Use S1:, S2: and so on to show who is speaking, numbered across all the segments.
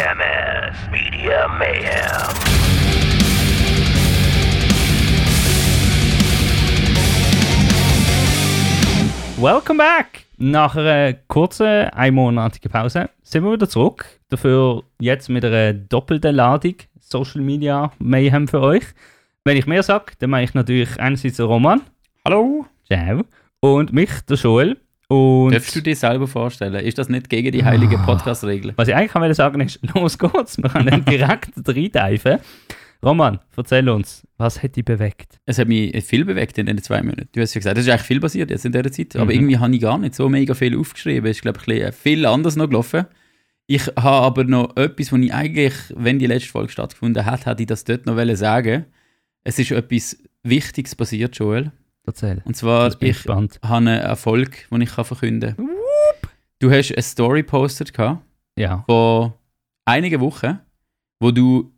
S1: MS Media Mayhem.
S2: Welcome back! Nach einer kurzen, einmonatigen Pause sind wir wieder zurück. Dafür jetzt mit einer doppelten Ladung Social Media Mayhem für euch. Wenn ich mehr sage, dann meine ich natürlich einerseits Roman.
S3: Hallo?
S2: Ciao. Und mich, der Joel. Und
S3: Darfst du dir selber vorstellen? Ist das nicht gegen die heilige
S2: Ah.
S3: Podcast-Regel?
S2: was ich eigentlich wollte sagen ist, los geht's. Wir können direkt reinteifen. Roman, erzähl uns, was hat dich bewegt?
S3: Es hat mich viel bewegt in den zwei Monaten. Du hast ja gesagt, es ist eigentlich viel passiert jetzt in dieser Zeit. Aber
S2: Mhm.
S3: irgendwie habe ich gar nicht so mega viel aufgeschrieben. Es ist, glaube ich, bisschen viel anders noch gelaufen. Ich habe aber noch etwas, was ich eigentlich, wenn die letzte Folge stattgefunden hat, hätte ich das dort noch wollen sagen. Es ist etwas Wichtiges passiert, Joel.
S2: Erzähl.
S3: Und zwar,
S2: ich
S3: ich habe einen Erfolg, den ich kann verkünden kann. Du hast eine Story gepostet gehabt.
S2: Ja.
S3: vor einigen Wochen, wo du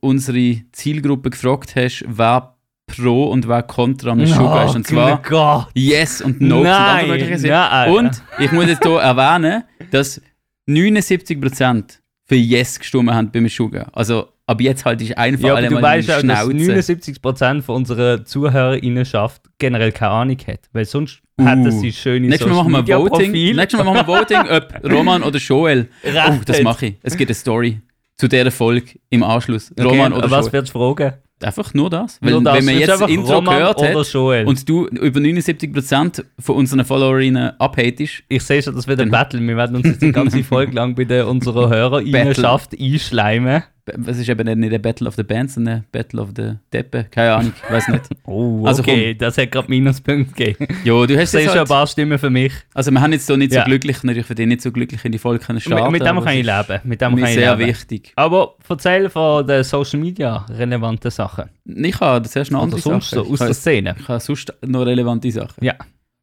S3: unsere Zielgruppe gefragt hast, wer pro und wer contra am Sugar ist. Und zwar
S2: Gott.
S3: Yes und No sind
S2: Nein,
S3: Antwortmöglichkeiten.
S2: nein.
S3: Und ich muss jetzt hier erwähnen, dass 79% für Yes gestimmt haben beim Sugar. Also ab jetzt halt ich einfach
S2: Ja, aber
S3: alle mal
S2: weißt
S3: die
S2: auch, dass
S3: Schnauze.
S2: 79% von unserer Zuhörerinnenschaft generell keine Ahnung hat. Weil sonst
S3: Uh.
S2: hätten sie schöne
S3: Nächstes Mal machen wir Voting. Nächstes Mal machen wir Voting, ob Roman oder Joel. Oh, das mache ich. Es gibt eine Story zu dieser Folge im Anschluss.
S2: Okay,
S3: Roman oder
S2: was
S3: Joel.
S2: würdest du fragen?
S3: Einfach nur das. Weil,
S2: Nur das.
S3: wenn man jetzt das Intro
S2: Roman
S3: gehört hat
S2: Joel.
S3: und du über 79% von unseren Followerinnen abhatest,
S2: ich sehe schon, das wird ein Battle. Wir werden uns jetzt eine ganze Folge lang bei der, unserer Hörerinnenschaft einschleimen.
S3: Es ist eben nicht ein Battle of the Bands, sondern Battle of the Deppe. Keine Ahnung, ich weiß nicht.
S2: Oh,
S3: Also
S2: okay, das hat gerade Minuspunkte gegeben.
S3: Jo, du hast
S2: sehe
S3: jetzt
S2: schon ein
S3: halt,
S2: paar Stimmen für mich.
S3: Also wir haben jetzt so nicht so
S2: Ja.
S3: glücklich, natürlich für dich nicht so glücklich in die Folge können starten.
S2: Mit, mit dem kann ich
S3: ist
S2: leben. Mit dem kann ich
S3: sehr
S2: leben.
S3: wichtig.
S2: Aber erzähl von den Social Media relevanten Sachen.
S3: Ich habe zuerst noch
S2: Oder
S3: andere
S2: so
S3: Sachen.
S2: aus
S3: ich,
S2: der Szene.
S3: ich habe sonst noch relevante Sachen.
S2: Ja.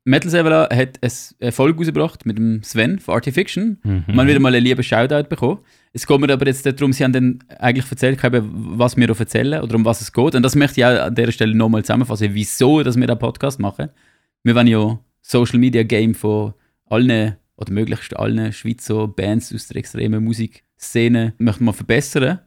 S3: Metal Sevilla hat eine Folge rausgebracht mit dem Sven von Artifiction.
S2: Mhm.
S3: Man wieder mal einen lieben Shoutout bekommen. Es geht mir aber jetzt darum, sie haben dann eigentlich erzählt, was wir erzählen oder um was es geht. Und das möchte ich auch an dieser Stelle nochmal zusammenfassen, wieso dass wir den Podcast machen. Wir wollen ja Social Media Game von allen oder möglichst allen Schweizer Bands aus der extremen Musikszene möchten wir verbessern.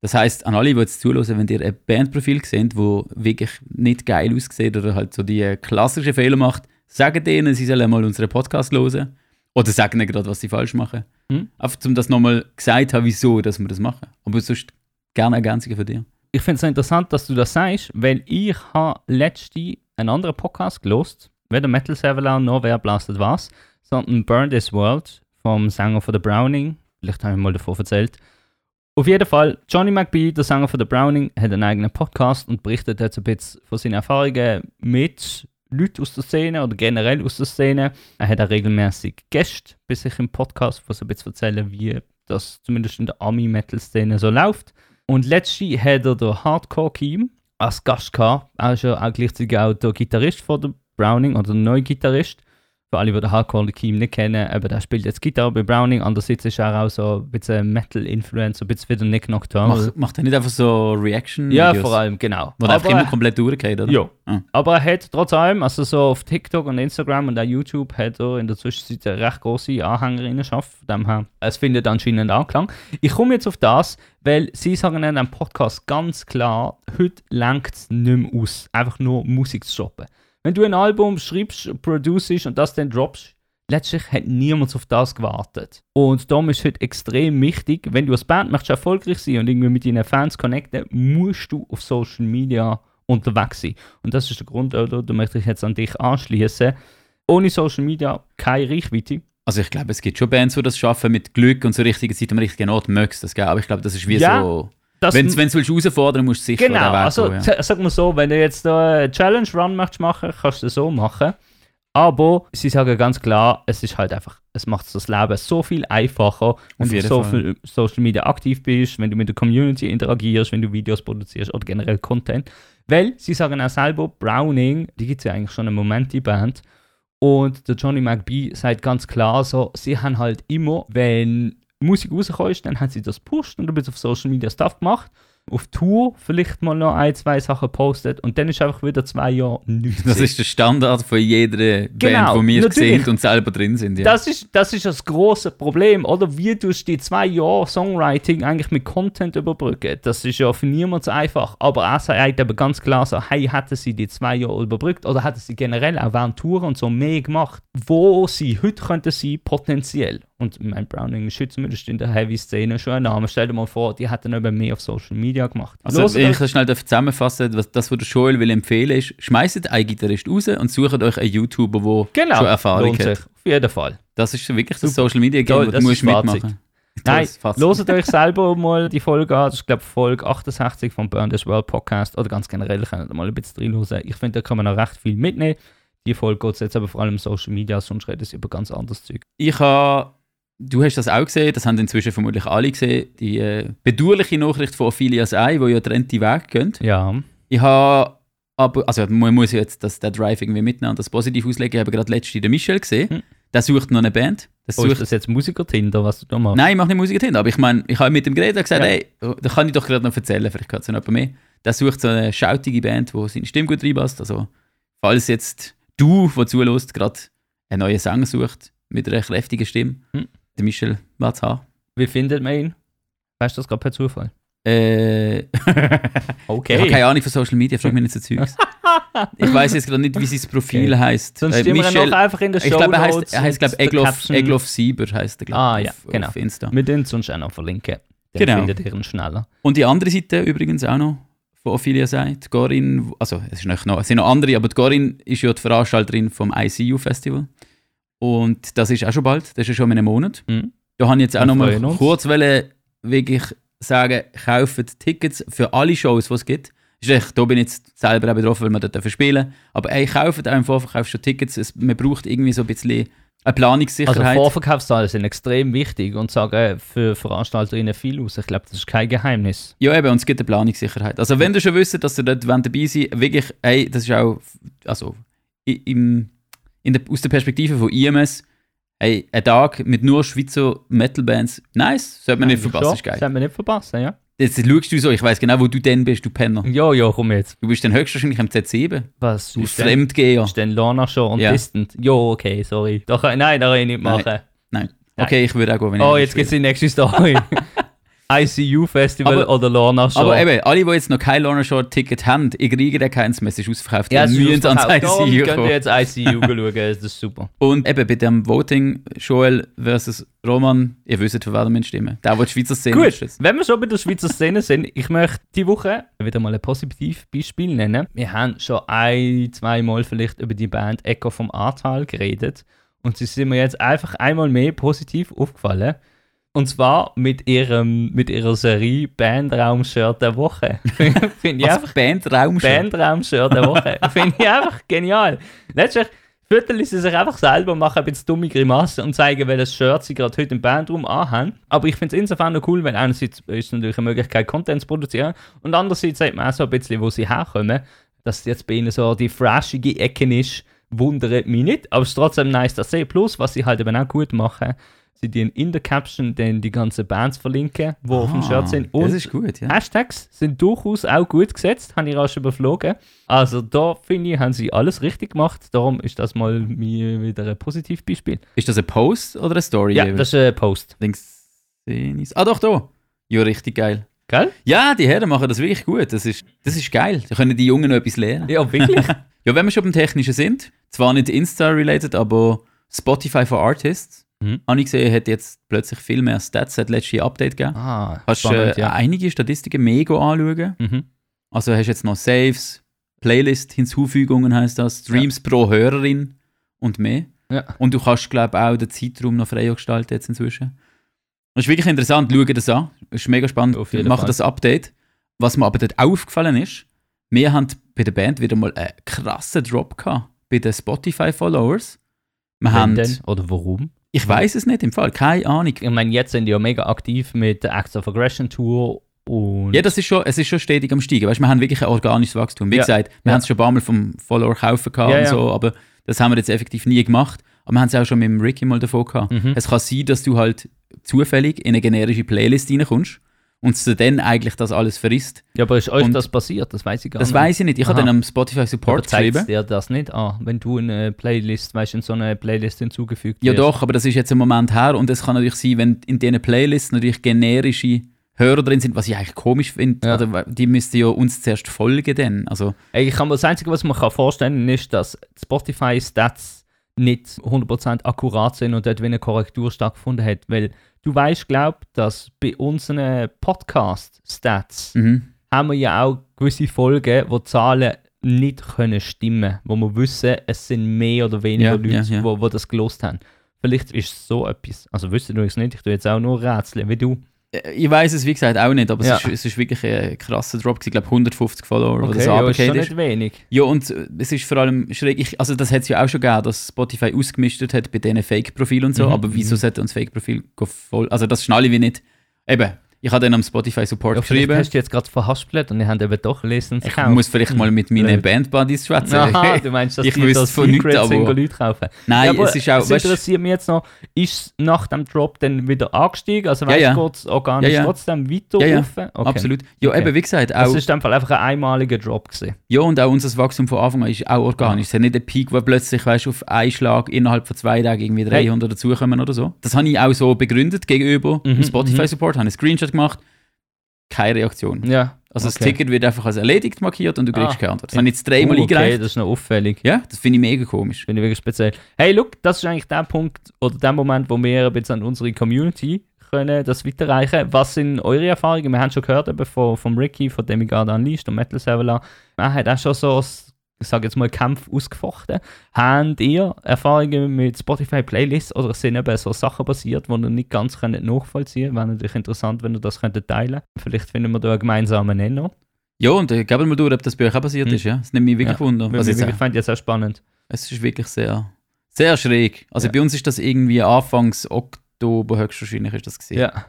S3: Das heißt, an alle, die jetzt zuhören, wenn ihr ein Bandprofil seht, wo wirklich nicht geil aussieht oder halt so die klassischen Fehler macht, sagt denen, sie sollen mal unseren Podcast hören. Oder sagen ihnen gerade, was sie falsch machen.
S2: Hm.
S3: Einfach, um das nochmal gesagt haben, wieso dass wir das machen. Aber sonst gerne Ergänzungen von dir.
S2: Ich finde es interessant, dass du das sagst, weil ich habe letzte einen anderen Podcast gelost, weder Metal Server noch Wer blastet was, sondern Burn This World vom Sänger von The Browning. Vielleicht habe ich mal davon erzählt. Auf jeden Fall, Johnny McBee, der Sänger von The Browning, hat einen eigenen Podcast und berichtet jetzt ein bisschen von seinen Erfahrungen mit Leuten aus der Szene oder generell aus der Szene. Er hat auch regelmäßig Gäste bei sich im Podcast, die ein bisschen erzählen, wie das zumindest in der Army-Metal-Szene so läuft. Und letztlich hat er den Hardcore Keem als Gast gehabt. Er ist ja auch gleichzeitig auch der Gitarrist von der Browning oder der neue Gitarrist. Für alle, die den Hardcore Keem nicht kennen, eben, der spielt jetzt Gitarre bei Browning. Andererseits ist er auch so ein bisschen Metal-Influencer, ein bisschen wie der Nick Nocturnal.
S3: Macht, macht er nicht einfach so reaction
S2: ja, vor allem, genau.
S3: Wo der einfach immer komplett durchgeht, oder?
S2: ja.
S3: Ah.
S2: Aber er hat trotz allem, also so auf TikTok und Instagram und auch YouTube, hat er in der Zwischenzeit eine recht große Anhängerinnenschaft. Von dem her, es findet anscheinend Anklang. Ich komme jetzt auf das, weil sie sagen in einem Podcast ganz klar, heute lenkt es nicht mehr aus, einfach nur Musik zu shoppen. Wenn du ein Album schreibst, producest und das dann droppst, letztlich hat niemand auf das gewartet. Und darum ist heute extrem wichtig, wenn du als Band möchtest erfolgreich sein und irgendwie mit deinen Fans connecten, musst du auf Social Media unterwegs sein. Und das ist der Grund, oder? Da möchte ich jetzt an dich anschließen. Ohne Social Media keine Reichweite.
S3: Also ich glaube, es gibt schon Bands, die das schaffen mit Glück und zur richtigen Zeit am richtigen Ort mögst das, gell? Aber ich glaube, das ist wie
S2: Ja,
S3: so... Wenn du es herausfordern musst du sicher
S2: Genau,
S3: Weg
S2: also
S3: gehen, ja.
S2: sa- sag mal so, wenn du jetzt da einen Challenge Run möchtest machen, kannst du das so machen. Aber sie sagen ganz klar, es ist halt einfach, es macht das Leben so viel einfacher, wenn du so viel Social Media aktiv bist, wenn du mit der Community interagierst, wenn du Videos produzierst oder generell Content. Weil sie sagen auch selber, Browning, die gibt es ja eigentlich schon einen Moment, die Band. Und der Johnny McBee sagt ganz klar so, sie haben halt immer, wenn Musik rausgekommen ist, dann haben sie das pusht und ein bisschen auf Social Media Stuff gemacht. auf Tour vielleicht mal noch ein, zwei Sachen postet und dann ist einfach wieder zwei Jahre nichts.
S3: Das ist der Standard von jeder Band, wo wir
S2: natürlich.
S3: sehen und selber drin sind. Ja.
S2: Das ist, das ist das große Problem, oder? Wie tust du die zwei Jahre Songwriting eigentlich mit Content überbrücken? Das ist ja für niemand so einfach. Aber er sagt eben ganz klar so, hey, hätten sie die zwei Jahre überbrückt oder hätten sie generell auch während Touren und so mehr gemacht, wo sie heute könnten sie potenziell. Und mein Browning ist heute zumindest in der Heavy-Szene schon ein Name. Stell dir mal vor, die hätten eben mehr auf Social Media gemacht.
S3: Also, wenn ich
S2: euch-
S3: das schnell zusammenfassen was das, was der Joel will empfehlen ist, schmeißt einen Gitarrist raus und sucht euch einen YouTuber, der
S2: genau,
S3: schon Erfahrung
S2: lohnt
S3: hat.
S2: sich. Auf jeden Fall.
S3: Das ist wirklich das
S2: Super.
S3: Social Media Game,
S2: Toll,
S3: wo du
S2: das
S3: musst
S2: das
S3: mitmachen.
S2: Nein, loset euch selber mal die Folge an. Das ist, glaube ich, Folge 68 vom Burn This World Podcast. Oder ganz generell, könnt ihr mal ein bisschen reinhören. Ich finde, da kann man noch recht viel mitnehmen. Die Folge geht jetzt aber vor allem um Social Media, sonst redet sie über ganz anderes Zeug.
S3: Ich habe, du hast das auch gesehen, das haben inzwischen vermutlich alle gesehen, die äh, bedauerliche Nachricht von Ophelias Ei, wo ja trennte Weg gehen.
S2: Ja.
S3: Ich habe aber, also man muss jetzt das, den Drive irgendwie mitnehmen und das positiv auslegen. Ich habe gerade letztens den Michel gesehen.
S2: Hm.
S3: Der sucht noch eine Band. Der
S2: Oh, ist
S3: sucht,
S2: das jetzt Musiker-Tinder, was du da machst?
S3: nein, ich mache nicht Musik hin, aber ich meine, ich habe mit dem geredet und gesagt,
S2: Ja.
S3: hey, da kann ich doch gerade noch erzählen, vielleicht kann es noch mehr. Der sucht so eine schautige Band, wo seine Stimme gut reinpasst. Also, falls jetzt du, der zulässt, gerade einen neuen Sänger sucht mit einer kräftigen Stimme,
S2: Hm.
S3: Der Michel haben.
S2: Wie findet man ihn? Weißt du das gerade per Zufall?
S3: Äh, ich
S2: Okay.
S3: habe keine Ahnung von Social Media, frag mich nicht so Zeugs. ich weiß jetzt gerade nicht, wie sein Profil
S2: Okay.
S3: heißt.
S2: Sonst
S3: Äh,
S2: wir
S3: Michel-
S2: noch einfach in der Show
S3: ich glaube, er heißt, er glaube Egloff. Egloff Sieber heißt er, glaube
S2: Ah,
S3: ich,
S2: ja,
S3: auf,
S2: genau.
S3: auf Insta.
S2: Wir den sonst auch noch verlinken. Dann
S3: Genau.
S2: findet ihr ihn schneller.
S3: Und die andere Seite übrigens auch noch von Ophelia sagt, Gorin, also es, ist noch, es sind noch andere, aber Gorin ist ja die Veranstalterin vom ICU Festival. Und das ist auch schon bald, das ist schon in einem Monat.
S2: Mhm.
S3: Da habe ich jetzt auch
S2: Wir
S3: noch mal
S2: freuen uns.
S3: kurz wollen, wirklich sagen, kauft Tickets für alle Shows, die es gibt. Echt, da bin ich jetzt selber auch betroffen, weil wir dort dürfen spielen Aber ey, kauft einfach, verkauft schon Tickets. Es, man braucht irgendwie so ein bisschen eine
S2: Also
S3: Planungssicherheit.
S2: Vorverkaufszahlen sind extrem wichtig und sagen für Veranstalterinnen viel aus. Ich glaube, das ist kein Geheimnis.
S3: Ja, eben, und es gibt eine Planungssicherheit. Also, wenn du schon wisst, dass ihr dort dabei sein wirklich, hey, das ist auch, also, im, der, aus der Perspektive von IMS, hey, ein Tag mit nur Schweizer Metal-Bands, nice, sollte man nicht
S2: Eigentlich
S3: verpassen,
S2: schon.
S3: ist geil.
S2: Sollte man nicht verpassen, ja.
S3: Jetzt schaust du so, ich weiß genau, wo du denn bist, du Penner.
S2: Ja, ja, komm jetzt.
S3: Du bist dann höchstwahrscheinlich am Z7,
S2: Was?
S3: du
S2: ist denn,
S3: Fremdgeher.
S2: ist denn Lana schon und
S3: Ja.
S2: Distant? Ja, okay, sorry. Da kann, nein, da kann ich nicht
S3: Nein.
S2: machen.
S3: Nein. Okay, ich würde auch gehen, wenn
S2: Oh,
S3: ich
S2: jetzt gibt es die nächste Story. ICU Festival
S3: Aber-
S2: oder Lana Show.
S3: Aber eben, alle, die jetzt noch kein Lorna Shore Ticket haben, ich kriege da keins mehr, es ist ausverkauft.
S2: ja, es ist
S3: ans ICU
S2: könnt ihr jetzt ICU schauen, das ist super.
S3: Und eben bei dem Voting, Joel versus Roman, ihr wisst, für wen wir stimmen. Der, der die Schweizer Szene
S2: Gut,
S3: ist.
S2: wenn wir schon bei der Schweizer Szene sind, ich möchte die Woche wieder mal ein positives Beispiel nennen. Wir haben schon ein, zwei Mal vielleicht über die Band Echo vom Ahrtal geredet und sie sind mir jetzt einfach einmal mehr positiv aufgefallen. Und zwar mit, ihrem, mit ihrer Serie Bandraum-Shirt der Woche. Finde ich einfach
S3: Was? Bandraum schon?
S2: Bandraum-Shirt der Woche. Finde ich einfach genial. Letztlich vierteln sie sich einfach selber, machen ein bisschen dumme Grimassen und zeigen, welches Shirt sie gerade heute im Bandraum anhaben. Aber ich finde es insofern noch cool, weil einerseits ist es natürlich eine Möglichkeit, Content zu produzieren und andererseits sagt man auch so ein bisschen, wo sie herkommen. Dass jetzt bei ihnen so die frashige Ecke ist, wundert mich nicht. Aber es ist trotzdem nice, dass sie plus, was sie halt eben auch gut machen, sie die in der Caption dann die ganzen Bands verlinken, die auf dem
S3: Ah,
S2: Shirt sind.
S3: Das
S2: Und
S3: ist gut, ja.
S2: Hashtags sind durchaus auch gut gesetzt, habe ich rasch überflogen. Also da finde ich, haben sie alles richtig gemacht. Darum ist das mal mir wieder ein Positivbeispiel.
S3: Ist das ein Post oder eine Story?
S2: Ja, das ist ein Post.
S3: Links sehen ich's. Ah, doch, da. Ja, richtig geil.
S2: Gell?
S3: Ja, die Herren machen das wirklich gut. Das ist, das ist geil. Da können die Jungen noch etwas lernen.
S2: Ja, wirklich.
S3: Ja, wenn wir schon beim Technischen sind, zwar nicht Insta-related, aber Spotify for Artists,
S2: Mhm.
S3: habe ich gesehen, hat jetzt plötzlich viel mehr Stats, hat letztes Update gegeben.
S2: ah,
S3: Kannst
S2: spannend,
S3: äh,
S2: ja.
S3: einige Statistiken mega anschauen.
S2: Mhm.
S3: Also hast jetzt noch Saves, Playlist-Hinzufügungen heißt das, Streams pro Hörerin und mehr.
S2: Ja.
S3: Und du kannst, glaube ich, auch den Zeitraum noch frei gestalten jetzt inzwischen. Das ist wirklich interessant, schau das an. Ist mega spannend. Machen das Update. Was mir aber dort aufgefallen ist, wir haben bei der Band wieder mal einen krassen Drop gehabt bei den Spotify-Followers. Wir
S2: Wenn
S3: haben,
S2: denn? Oder warum?
S3: Ich weiß es nicht im Fall, keine Ahnung.
S2: Ich meine, jetzt sind die ja mega aktiv mit der Acts of Aggression Tour und.
S3: Ja, das ist schon, es ist schon stetig am Steigen. Weißt, wir haben wirklich ein organisches Wachstum. Wie
S2: Ja.
S3: gesagt, wir
S2: Ja.
S3: haben es schon ein paar Mal vom Follower kaufen gehabt
S2: Ja,
S3: und so, aber das haben wir jetzt effektiv nie gemacht. Aber wir haben es auch schon mit dem Ricky mal davon gehabt.
S2: Mhm.
S3: Es kann sein, dass du halt zufällig in eine generische Playlist reinkommst und es dann eigentlich das alles verrisst.
S2: Ja, aber ist euch
S3: Und-
S2: das passiert? Das weiß ich gar
S3: Das
S2: nicht.
S3: weiß ich nicht. Ich habe dann am Spotify Support
S2: aber zeigt
S3: geschrieben.
S2: dir das nicht an, wenn du eine Playlist, weißt du, in so eine Playlist hinzugefügt
S3: Ja
S2: wirst?
S3: doch, aber das ist jetzt ein Moment her und es kann natürlich sein, wenn in diesen Playlists natürlich generische Hörer drin sind, was ich eigentlich komisch finde,
S2: Ja.
S3: die müssten ja uns zuerst folgen dann. Also,
S2: Ey, Ich kann mir das Einzige, was man kann vorstellen kann, ist, dass Spotify-Stats nicht 100% akkurat sind und dort wie eine Korrektur stattgefunden hat. Weil du weißt, glaub, dass bei unseren Podcast-Stats
S3: mhm.
S2: haben wir ja auch gewisse Folgen, wo die Zahlen nicht können stimmen, wo wir wissen, es sind mehr oder weniger
S3: Ja,
S2: Leute,
S3: ja, ja.
S2: Wo, wo das gelost haben. Vielleicht ist es so etwas. Also wüsste du es nicht, ich tue jetzt auch nur Rätsel, wie du.
S3: Ich weiß es wie gesagt auch nicht, aber
S2: Ja.
S3: es, ist, es ist wirklich ein krasser Drop. Ich glaube 150 Follower, wo das
S2: ja, ist schon nicht wenig.
S3: Ja, und äh, es ist vor allem schräg. Ich, also, das hat es ja auch schon gegeben, dass Spotify ausgemistet hat bei diesen Fake-Profilen und so.
S2: Mhm,
S3: Aber wieso
S2: mhm.
S3: sollte uns Fake-Profil voll. Also, das schnalle ich wie nicht. Eben, ich habe dann am Spotify Support
S2: Ja,
S3: geschrieben.
S2: hast du jetzt gerade verhaspelt und ich habe eben doch lesen
S3: Ich muss vielleicht mal mit meinen. Bandbuddies schwätzen.
S2: Aha, du meinst, dass
S3: Ich
S2: die das
S3: von nichts, aber-
S2: Leute kaufen?
S3: Nein,
S2: ja, aber
S3: es ist auch.
S2: es interessiert mich jetzt noch, ist es nach dem Drop dann wieder angestiegen? Also weißt
S3: Ja,
S2: es organisch trotzdem weiter
S3: Ja?
S2: Okay.
S3: Absolut. Ja,
S2: Okay.
S3: eben, wie gesagt,
S2: Das
S3: auch,
S2: ist einfach einfach ein einmaliger Drop gewesen.
S3: ja, und auch unser Wachstum von Anfang an ist auch organisch. Es hat nicht einen Peak, wo plötzlich, weißt, auf einen Schlag innerhalb von zwei Tagen irgendwie 300 dazukommen oder so. Das habe ich auch so begründet gegenüber
S2: Mhm,
S3: Spotify
S2: mhm.
S3: Support, habe einen Screenshot gemacht, keine Reaktion.
S2: Ja.
S3: Also das
S2: okay.
S3: Ticket wird einfach als erledigt markiert und du kriegst
S2: Ah.
S3: keine Antwort. Das habe ich jetzt dreimal
S2: Uh, okay,
S3: eingereicht.
S2: das ist noch auffällig.
S3: Ja, das finde ich mega komisch.
S2: Finde ich wirklich speziell. Hey, look, das ist eigentlich der Punkt oder der Moment, wo wir bisschen an unsere Community können das weiterreichen. Was sind eure Erfahrungen? Wir haben schon gehört eben von, von Ricky, von Demigod Unleashed und Metal Server. Er hat auch schon so, ich sage jetzt mal, Kampf ausgefochten. Habt ihr Erfahrungen mit Spotify Playlists oder sind eben so Sachen passiert, die ihr nicht ganz könnt nachvollziehen könnt? Wäre natürlich interessant, wenn ihr das könntet teilen Vielleicht finden wir da einen gemeinsamen Nenner.
S3: Ja, und äh, geben wir mal durch, ob das bei euch auch passiert
S2: Hm.
S3: ist. Ja? Das nimmt mich wirklich
S2: Ja.
S3: Wunder.
S2: Also ich
S3: jetzt,
S2: ich fand jetzt auch spannend.
S3: es ist wirklich sehr, sehr schräg. Also
S2: Ja.
S3: bei uns ist das irgendwie Anfangs Oktober höchstwahrscheinlich ist das gesehen.
S2: Ja.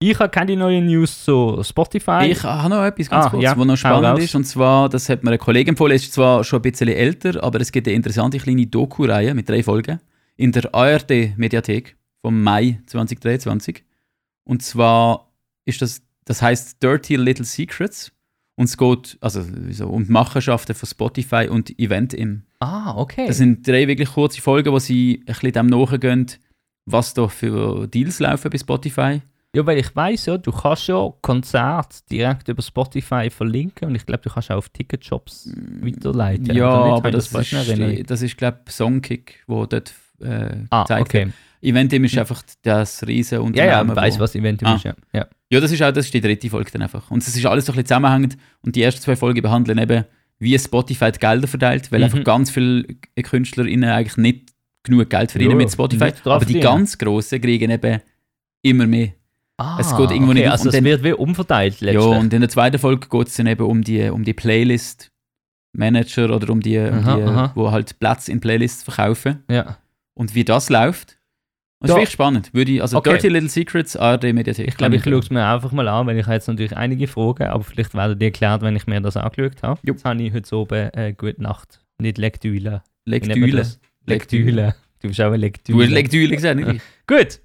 S2: Ich habe keine neuen News zu Spotify.
S3: Ich habe noch etwas ganz
S2: Ah,
S3: kurz,
S2: ja,
S3: was noch spannend ist. Und zwar, das hat mir ein Kollege empfohlen, ist zwar schon ein bisschen älter, aber es gibt eine interessante kleine Doku-Reihe mit drei Folgen in der ARD-Mediathek vom Mai 2023. Und zwar ist das, das heißt Dirty Little Secrets. Und es geht also, so, um die Machenschaften von Spotify und Eventim.
S2: ah, okay.
S3: Das sind drei wirklich kurze Folgen, wo sie ein bisschen dem nachgehen, was da für Deals laufen bei Spotify.
S2: Ja, weil ich weiß ja, du kannst ja Konzerte direkt über Spotify verlinken und ich glaube, du kannst auch auf Ticketshops weiterleiten.
S3: Mm, Ja,
S2: oder nicht?
S3: aber das,
S2: in
S3: ist, das ist, glaube ich, Songkick, wo dort äh,
S2: Ah,
S3: gezeigt
S2: okay.
S3: wird. Eventim ist einfach das riesen
S2: Ja,
S3: Unternehmen.
S2: ja, ich weiß, was Event
S3: Ah.
S2: ist. Ja. Ja.
S3: Ja, das ist auch das ist die dritte Folge dann einfach. Und es ist alles so ein bisschen zusammenhängend. Und die ersten zwei Folgen behandeln eben, wie Spotify die Gelder verteilt, weil
S2: Mhm.
S3: einfach ganz viele KünstlerInnen eigentlich nicht genug Geld verdienen
S2: Ja,
S3: mit Spotify. Aber die ganz Grossen kriegen eben immer mehr.
S2: Ah,
S3: Es geht irgendwo
S2: okay,
S3: nicht.
S2: Also
S3: Und
S2: es
S3: dann-
S2: wird wie umverteilt
S3: Ja,
S2: letztlich.
S3: und in der zweiten Folge geht es dann eben um die, um die Playlist-Manager oder um die, um
S2: Aha,
S3: die
S2: aha.
S3: wo halt Plätze in Playlists verkaufen.
S2: ja.
S3: Und wie das läuft. Das ist
S2: Ja.
S3: wirklich spannend. Würde ich, also
S2: Okay.
S3: Dirty Little Secrets, ARD Mediathek.
S2: Ich glaube, ich schaue es mir einfach mal an, weil ich habe jetzt natürlich einige Fragen, aber vielleicht werden die erklärt, wenn ich mir das angeschaut habe.
S3: Jo.
S2: Jetzt habe ich heute oben äh, gute Nacht. Nicht Lektüle.
S3: Lektüle.
S2: Lektüle. Du bist auch ein
S3: Du
S2: Lektüle.
S3: hast Lektüle gesagt, nicht? ich?
S2: Gut.